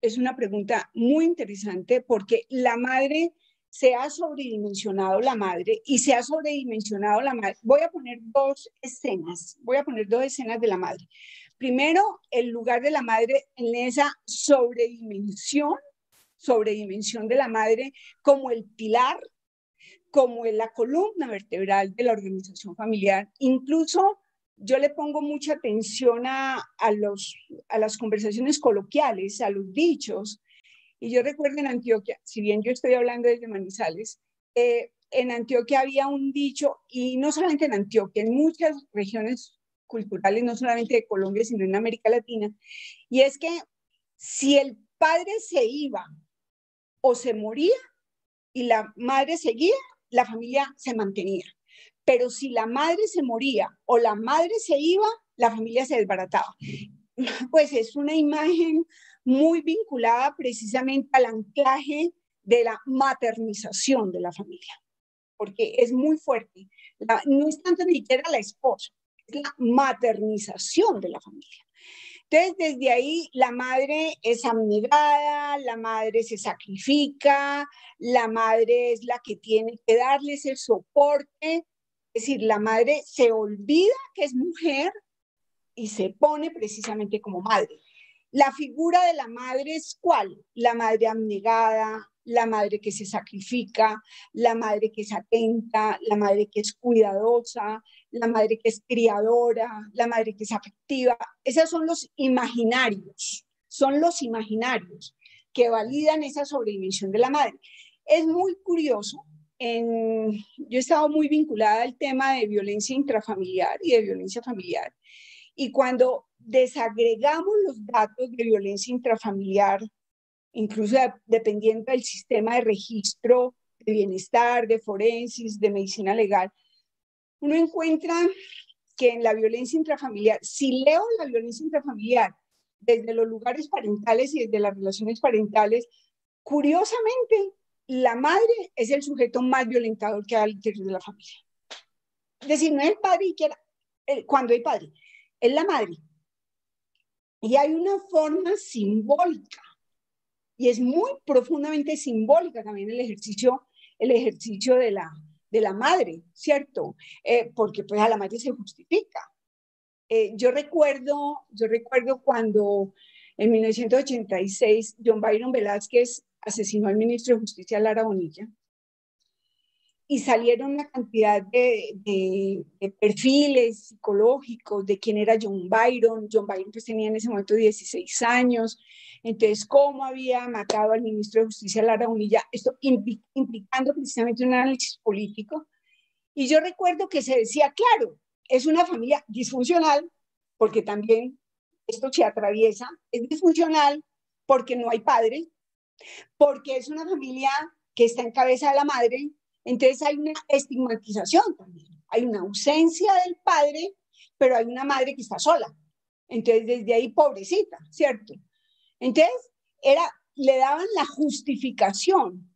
Es una pregunta muy interesante porque la madre se ha sobredimensionado la madre y se ha sobredimensionado la madre. Voy a poner dos escenas, voy a poner dos escenas de la madre. Primero, el lugar de la madre en esa sobredimensión, sobredimensión de la madre como el pilar, como en la columna vertebral de la organización familiar. Incluso yo le pongo mucha atención a, los, a las conversaciones coloquiales, a los dichos. Y yo recuerdo en Antioquia, si bien yo estoy hablando desde Manizales, eh, en Antioquia había un dicho, y no solamente en Antioquia, en muchas regiones culturales, no solamente de Colombia, sino en América Latina, y es que si el padre se iba o se moría y la madre seguía, la familia se mantenía. Pero si la madre se moría o la madre se iba, la familia se desbarataba. *laughs* Pues es una imagen muy vinculada precisamente al anclaje de la maternización de la familia, porque es muy fuerte. no es tanto ni siquiera la esposa, la maternización de la familia. Entonces, desde ahí la madre es abnegada, la madre se sacrifica, la madre es la que tiene que darles el soporte, es decir, la madre se olvida que es mujer y se pone precisamente como madre. La figura de la madre es cuál? La madre abnegada, la madre que se sacrifica, la madre que es atenta, la madre que es cuidadosa, la madre que es criadora, la madre que es afectiva. Esos son los imaginarios, son los imaginarios que validan esa sobredimensión de la madre. Es muy curioso, en, yo he estado muy vinculada al tema de violencia intrafamiliar y de violencia familiar, y cuando desagregamos los datos de violencia intrafamiliar incluso dependiendo del sistema de registro de bienestar, de forensis, de medicina legal, uno encuentra que en la violencia intrafamiliar, si leo la violencia intrafamiliar desde los lugares parentales y desde las relaciones parentales, curiosamente, la madre es el sujeto más violentador que hay al interior de la familia. Es decir, no es el padre que cuando hay padre, es la madre. Y hay una forma simbólica y es muy profundamente simbólica también el ejercicio, el ejercicio de, la, de la madre, ¿cierto? Eh, porque pues a la madre se justifica. Eh, yo, recuerdo, yo recuerdo cuando en 1986 John Byron Velázquez asesinó al ministro de Justicia Lara Bonilla y salieron una cantidad de, perfiles psicológicos de quién era John Byron. John Byron pues tenía en ese momento 16 años, entonces cómo había matado al ministro de Justicia Lara Unilla, esto implicando precisamente un análisis político. Y yo recuerdo que se decía, claro, es una familia disfuncional, porque también esto se atraviesa, es disfuncional porque no hay padre, porque es una familia que está en cabeza de la madre, entonces hay una estigmatización también, hay una ausencia del padre, pero hay una madre que está sola. Entonces desde ahí pobrecita, ¿cierto? Entonces era, le daban la justificación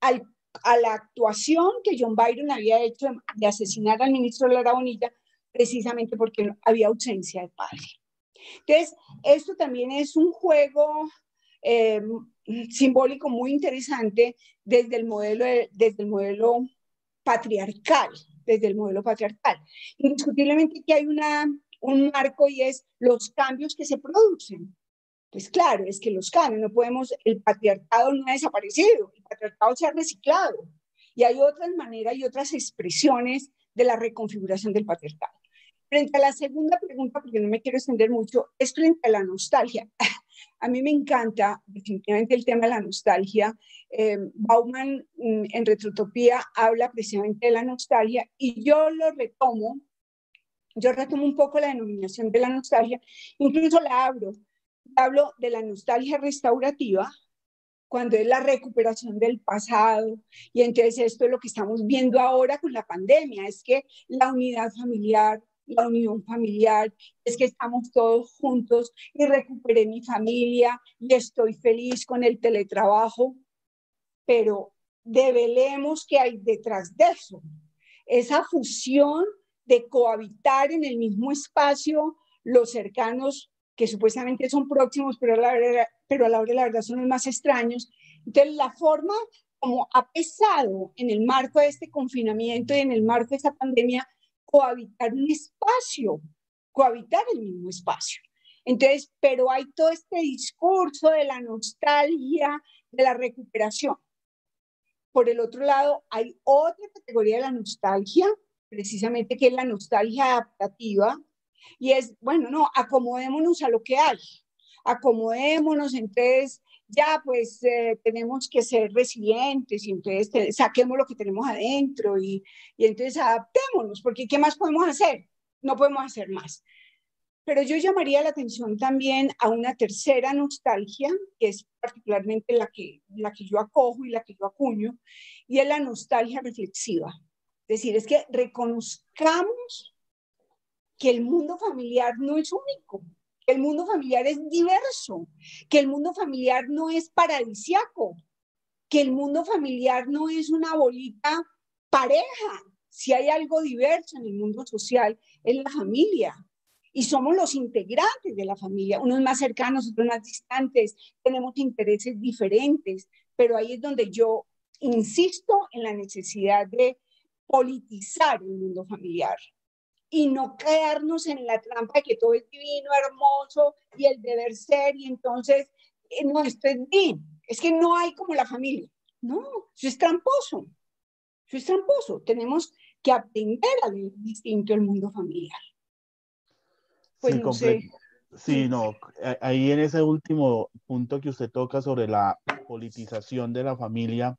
a la actuación que John Byron había hecho de, asesinar al ministro Lara Bonilla precisamente porque había ausencia de padre. Entonces, esto también es un juego eh, simbólico muy interesante desde el modelo, desde el modelo patriarcal, desde el modelo patriarcal. Indiscutiblemente que hay una, un marco y es los cambios que se producen. Pues claro, es que los cambios, no podemos, el patriarcado no ha desaparecido, el patriarcado se ha reciclado y hay otras maneras y otras expresiones de la reconfiguración del patriarcado. Frente a la segunda pregunta, porque no me quiero extender mucho, es frente a la nostalgia. *laughs* A mí me encanta definitivamente el tema de la nostalgia. Eh, Bauman mm, en Retrotopía habla precisamente de la nostalgia y yo lo retomo, yo retomo un poco la denominación de la nostalgia, incluso la abro, hablo de la nostalgia restaurativa, cuando es la recuperación del pasado. Y entonces esto es lo que estamos viendo ahora con la pandemia, es que la unidad familiar, la unión familiar, es que estamos todos juntos y recuperé mi familia y estoy feliz con el teletrabajo, pero develemos que hay detrás de eso, esa fusión de cohabitar en el mismo espacio los cercanos que supuestamente son próximos, pero a la hora, pero a la, hora de la verdad son los más extraños. Entonces, la forma como ha pesado en el marco de este confinamiento y en el marco de esta pandemia cohabitar un espacio, cohabitar el mismo espacio. Entonces, pero hay todo este discurso de la nostalgia, de la recuperación. Por el otro lado, hay otra categoría de la nostalgia, precisamente que es la nostalgia adaptativa, y es, bueno, no, acomodémonos a lo que hay, acomodémonos, entonces ya pues eh, tenemos que ser resilientes y entonces saquemos lo que tenemos adentro y, y entonces adaptémonos, porque ¿qué más podemos hacer? No podemos hacer más. Pero yo llamaría la atención también a una tercera nostalgia, que es particularmente la que, la que yo acojo y la que yo acuño, y es la nostalgia reflexiva. Es decir, es que reconozcamos que el mundo familiar no es único, el mundo familiar es diverso, que el mundo familiar no es paradisiaco, que el mundo familiar no es una bolita pareja. Si hay algo diverso en el mundo social, es la familia. Y somos los integrantes de la familia, unos más cercanos, otros más distantes, tenemos intereses diferentes, pero ahí es donde yo insisto en la necesidad de politizar el mundo familiar, y no quedarnos en la trampa de que todo es divino, hermoso y el deber ser y entonces, eh, no, esto es bien, es que no hay como la familia. No, eso es tramposo, eso es tramposo. Tenemos que aprender a ver distinto el mundo familiar. Pues sí, no sé. Sí, no, ahí en ese último punto que usted toca sobre la politización de la familia,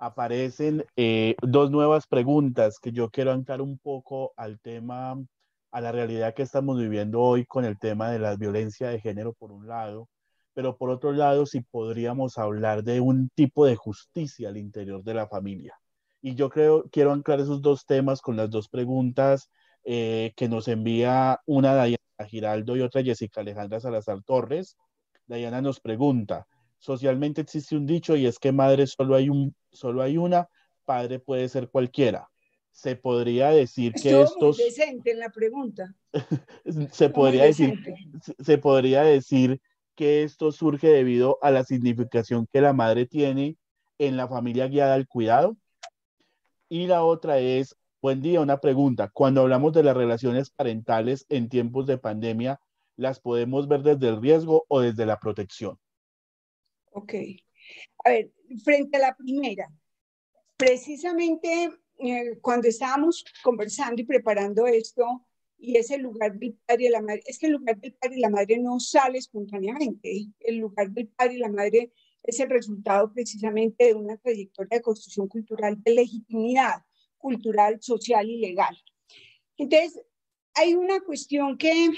aparecen eh, dos nuevas preguntas que yo quiero anclar un poco al tema, a la realidad que estamos viviendo hoy con el tema de la violencia de género por un lado, pero por otro lado si podríamos hablar de un tipo de justicia al interior de la familia. Y yo creo, quiero anclar esos dos temas con las dos preguntas eh, que nos envía una Dayana Giraldo y otra Jessica Alejandra Salazar Torres. Dayana nos pregunta, socialmente existe un dicho y es que madre solo hay, un, solo hay una, padre puede ser cualquiera. Se podría decir que esto... decente en la pregunta. *laughs* se, podría decir, se podría decir que esto surge debido a la significación que la madre tiene en la familia guiada al cuidado. Y la otra es, buen día, una pregunta. Cuando hablamos de las relaciones parentales en tiempos de pandemia, ¿las podemos ver desde el riesgo o desde la protección? Ok. A ver, frente a la primera, precisamente eh, cuando estábamos conversando y preparando esto, y es el lugar del padre y la madre, es que el lugar del padre y la madre no sale espontáneamente, el lugar del padre y la madre es el resultado precisamente de una trayectoria de construcción cultural de legitimidad cultural, social y legal. Entonces, hay una cuestión que,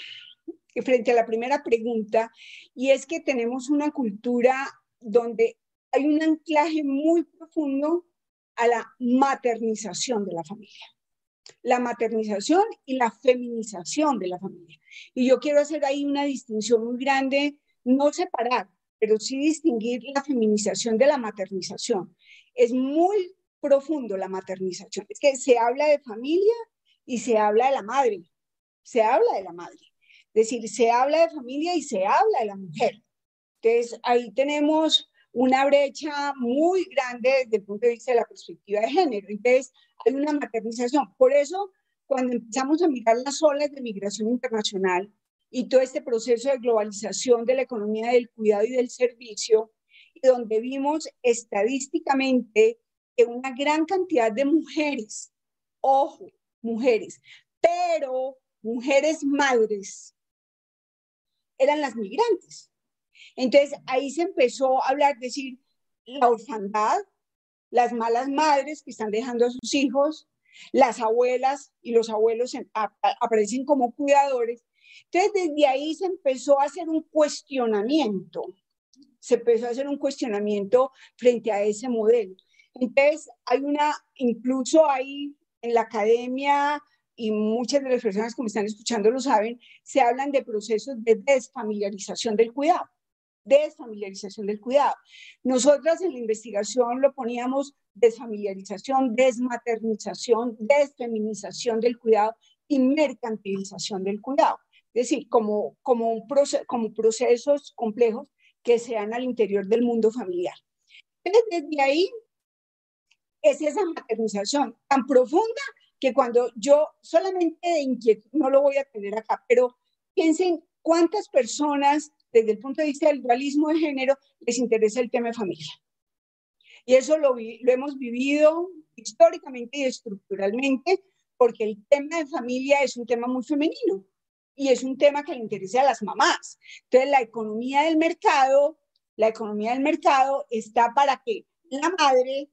que frente a la primera pregunta, y es que tenemos una cultura donde hay un anclaje muy profundo a la maternización de la familia. La maternización y la feminización de la familia. Y yo quiero hacer ahí una distinción muy grande, no separar, pero sí distinguir la feminización de la maternización. Es muy profundo la maternización. Es que se habla de familia y se habla de la madre. Se habla de la madre. Es decir, se habla de familia y se habla de la mujer. Entonces, ahí tenemos una brecha muy grande desde el punto de vista de la perspectiva de género. Entonces, hay una maternización. Por eso, cuando empezamos a mirar las olas de migración internacional y todo este proceso de globalización de la economía del cuidado y del servicio, y donde vimos estadísticamente que una gran cantidad de mujeres, ojo, mujeres, pero mujeres madres, eran las migrantes. Entonces ahí se empezó a hablar, decir, la orfandad, las malas madres que están dejando a sus hijos, las abuelas y los abuelos aparecen como cuidadores. Entonces desde ahí se empezó a hacer un cuestionamiento, se empezó a hacer un cuestionamiento frente a ese modelo. Entonces hay una, incluso ahí en la academia y muchas de las personas que me están escuchando lo saben, se hablan de procesos de desfamiliarización del cuidado desfamiliarización del cuidado. Nosotras en la investigación lo poníamos desfamiliarización, desmaternización, desfeminización del cuidado y mercantilización del cuidado. Es decir, como, como, un como procesos complejos que se dan al interior del mundo familiar. desde ahí es esa maternización tan profunda que cuando yo solamente de inquietud, no lo voy a tener acá, pero piensen cuántas personas desde el punto de vista del dualismo de género, les interesa el tema de familia. Y eso lo, lo hemos vivido históricamente y estructuralmente, porque el tema de familia es un tema muy femenino y es un tema que le interesa a las mamás. Entonces, la economía del mercado, la economía del mercado está para que la madre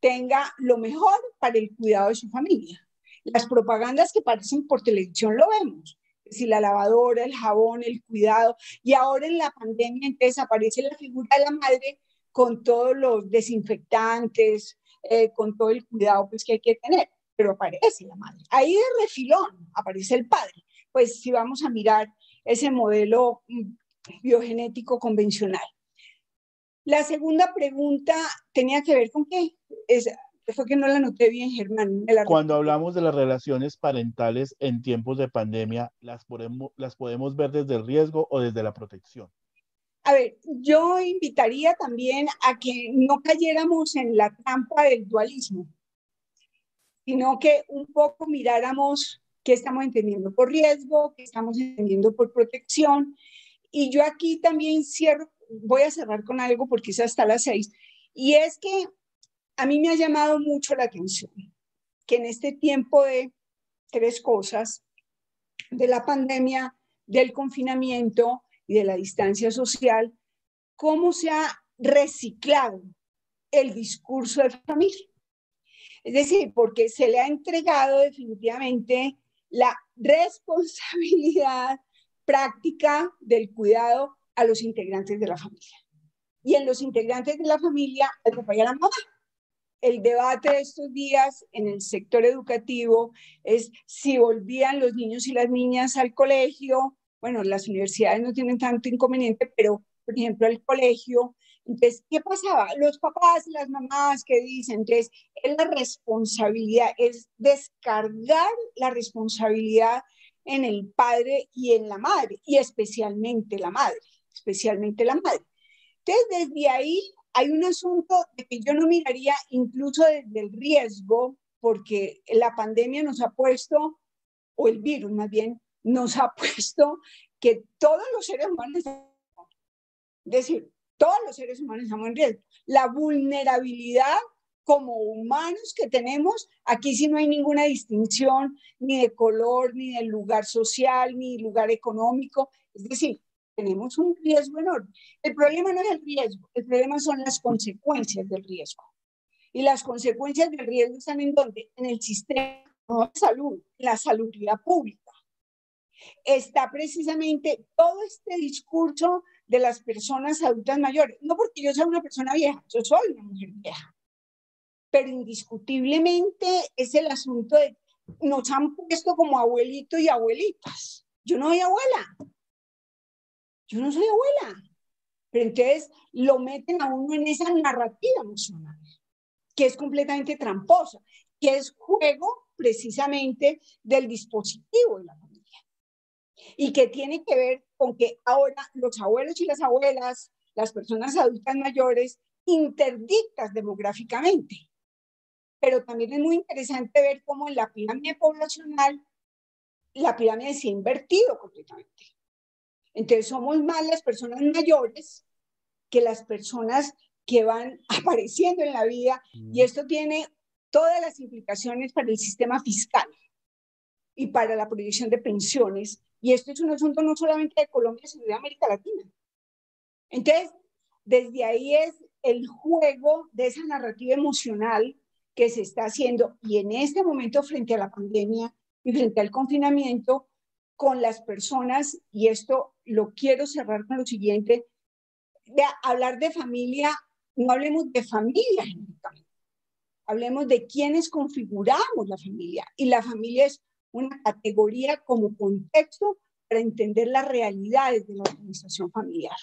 tenga lo mejor para el cuidado de su familia. Las propagandas que aparecen por televisión lo vemos si la lavadora, el jabón, el cuidado. Y ahora en la pandemia entonces aparece la figura de la madre con todos los desinfectantes, eh, con todo el cuidado pues, que hay que tener. Pero aparece la madre. Ahí de refilón aparece el padre. Pues si vamos a mirar ese modelo mm, biogenético convencional. La segunda pregunta tenía que ver con qué? Es, fue que no la noté bien, Germán. Cuando hablamos de las relaciones parentales en tiempos de pandemia, ¿las podemos, ¿las podemos ver desde el riesgo o desde la protección? A ver, yo invitaría también a que no cayéramos en la trampa del dualismo, sino que un poco miráramos qué estamos entendiendo por riesgo, qué estamos entendiendo por protección. Y yo aquí también cierro, voy a cerrar con algo porque es hasta las seis, y es que a mí me ha llamado mucho la atención que en este tiempo de tres cosas, de la pandemia, del confinamiento y de la distancia social, cómo se ha reciclado el discurso de familia. Es decir, porque se le ha entregado definitivamente la responsabilidad práctica del cuidado a los integrantes de la familia. Y en los integrantes de la familia, papá y la mamá. El debate de estos días en el sector educativo es si volvían los niños y las niñas al colegio. Bueno, las universidades no tienen tanto inconveniente, pero por ejemplo, el colegio, entonces, ¿qué pasaba? Los papás, las mamás que dicen, entonces, es la responsabilidad, es descargar la responsabilidad en el padre y en la madre, y especialmente la madre, especialmente la madre. Entonces, desde ahí hay un asunto de que yo no miraría incluso desde el riesgo, porque la pandemia nos ha puesto, o el virus más bien, nos ha *laughs* puesto que todos los seres humanos, es decir, todos los seres humanos estamos en riesgo. La vulnerabilidad como humanos que tenemos, aquí sí no hay ninguna distinción ni de color, ni de lugar social, ni lugar económico. Es decir, tenemos un riesgo enorme. El problema no es el riesgo, el problema son las consecuencias del riesgo. Y las consecuencias del riesgo están en dónde? En el sistema de salud, la salubridad pública. Está precisamente todo este discurso de las personas adultas mayores. No porque yo sea una persona vieja, yo soy una mujer vieja. Pero indiscutiblemente es el asunto de nos han puesto como abuelito y abuelitas. Yo no soy abuela. Yo no soy abuela. Pero entonces lo meten a uno en esa narrativa emocional, que es completamente tramposa, que es juego precisamente del dispositivo de la familia. Y que tiene que ver con que ahora los abuelos y las abuelas, las personas adultas mayores, interdictas demográficamente. Pero también es muy interesante ver cómo en la pirámide poblacional la pirámide se ha invertido completamente. Entonces somos más las personas mayores que las personas que van *laughs* apareciendo en la vida y esto tiene todas las implicaciones para el sistema fiscal y para la proyección de pensiones. Y esto es un asunto no solamente de Colombia, sino de América Latina. Entonces, desde ahí es el juego de esa narrativa emocional que se está haciendo y en este momento frente a la pandemia y frente al confinamiento, con las personas, y esto lo quiero cerrar con lo siguiente, de hablar de familia, no hablemos de familia hablemos de quiénes configuramos la familia. Y la familia es una categoría como contexto para entender las realidades de la organización familiar.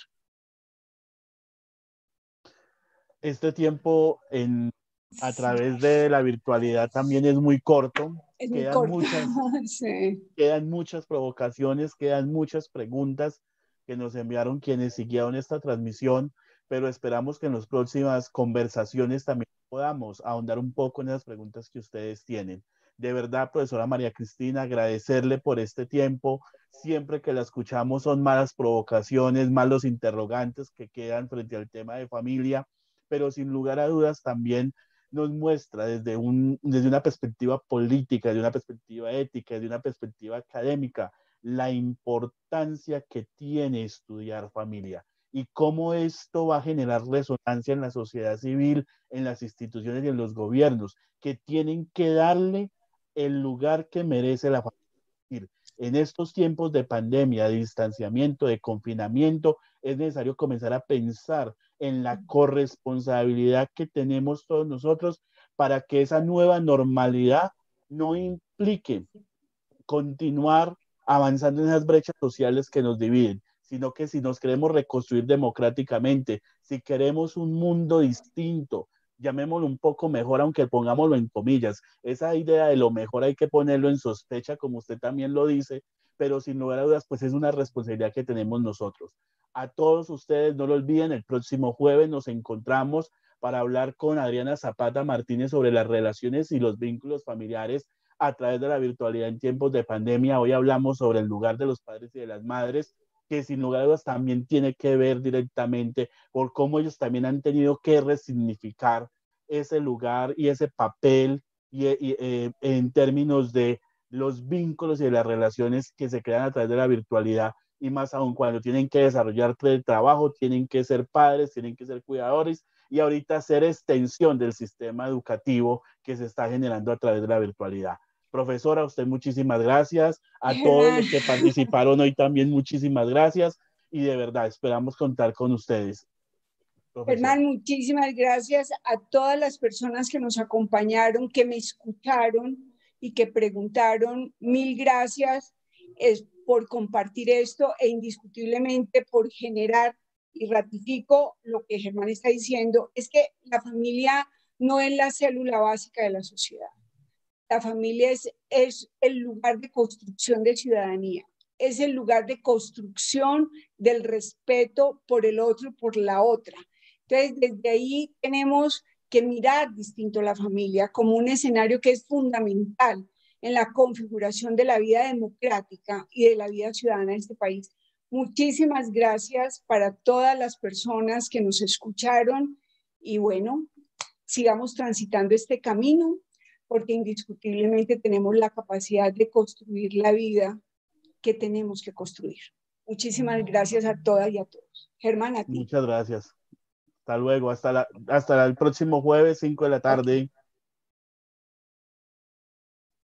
Este tiempo en, a través de la virtualidad también es muy corto quedan, Muchas, *laughs* quedan muchas provocaciones, quedan muchas preguntas que nos enviaron quienes siguieron esta transmisión, pero esperamos que en las próximas conversaciones también podamos ahondar un poco en las preguntas que ustedes tienen. De verdad, profesora María Cristina, agradecerle por este tiempo. Siempre que la escuchamos son malas provocaciones, malos interrogantes que quedan frente al tema de familia, pero sin lugar a dudas también nos muestra desde, un, desde una perspectiva política, desde una perspectiva ética, desde una perspectiva académica, la importancia que tiene estudiar familia y cómo esto va a generar resonancia en la sociedad civil, en las instituciones y en los gobiernos, que tienen que darle el lugar que merece la familia. En estos tiempos de pandemia, de distanciamiento, de confinamiento, es necesario comenzar a pensar en la corresponsabilidad que tenemos todos nosotros para que esa nueva normalidad no implique continuar avanzando en esas brechas sociales que nos dividen, sino que si nos queremos reconstruir democráticamente, si queremos un mundo distinto, llamémoslo un poco mejor, aunque pongámoslo en comillas, esa idea de lo mejor hay que ponerlo en sospecha, como usted también lo dice, pero sin lugar a dudas, pues es una responsabilidad que tenemos nosotros. A todos ustedes, no lo olviden, el próximo jueves nos encontramos para hablar con Adriana Zapata Martínez sobre las relaciones y los vínculos familiares a través de la virtualidad en tiempos de pandemia. Hoy hablamos sobre el lugar de los padres y de las madres, que sin lugar a dudas también tiene que ver directamente por cómo ellos también han tenido que resignificar ese lugar y ese papel y, eh, en términos de los vínculos y las relaciones que se crean a través de la virtualidad y más aún cuando tienen que desarrollar el trabajo, tienen que ser padres, tienen que ser cuidadores y ahorita ser extensión del sistema educativo que se está generando a través de la virtualidad. Profesora, usted muchísimas gracias. A todos los que participaron hoy también muchísimas gracias y de verdad esperamos contar con ustedes. Germán, muchísimas gracias a todas las personas que nos acompañaron, que me escucharon y que preguntaron. Mil gracias es por compartir esto e indiscutiblemente por generar, y ratifico lo que Germán está diciendo, es que la familia no es la célula básica de la sociedad. La familia es, es el lugar de construcción de ciudadanía, es el lugar de construcción del respeto por el otro, por la otra entonces, desde ahí tenemos que mirar distinto la familia como un escenario que es fundamental en la configuración de la vida democrática y de la vida ciudadana de este país. Muchísimas gracias para todas las personas que nos escucharon y bueno, sigamos transitando este camino porque indiscutiblemente tenemos la capacidad de construir la vida que tenemos que construir. Muchísimas gracias a todas y a todos. Germán, a ti. Muchas gracias. Hasta luego, hasta, la, hasta el próximo jueves, 5 de la tarde.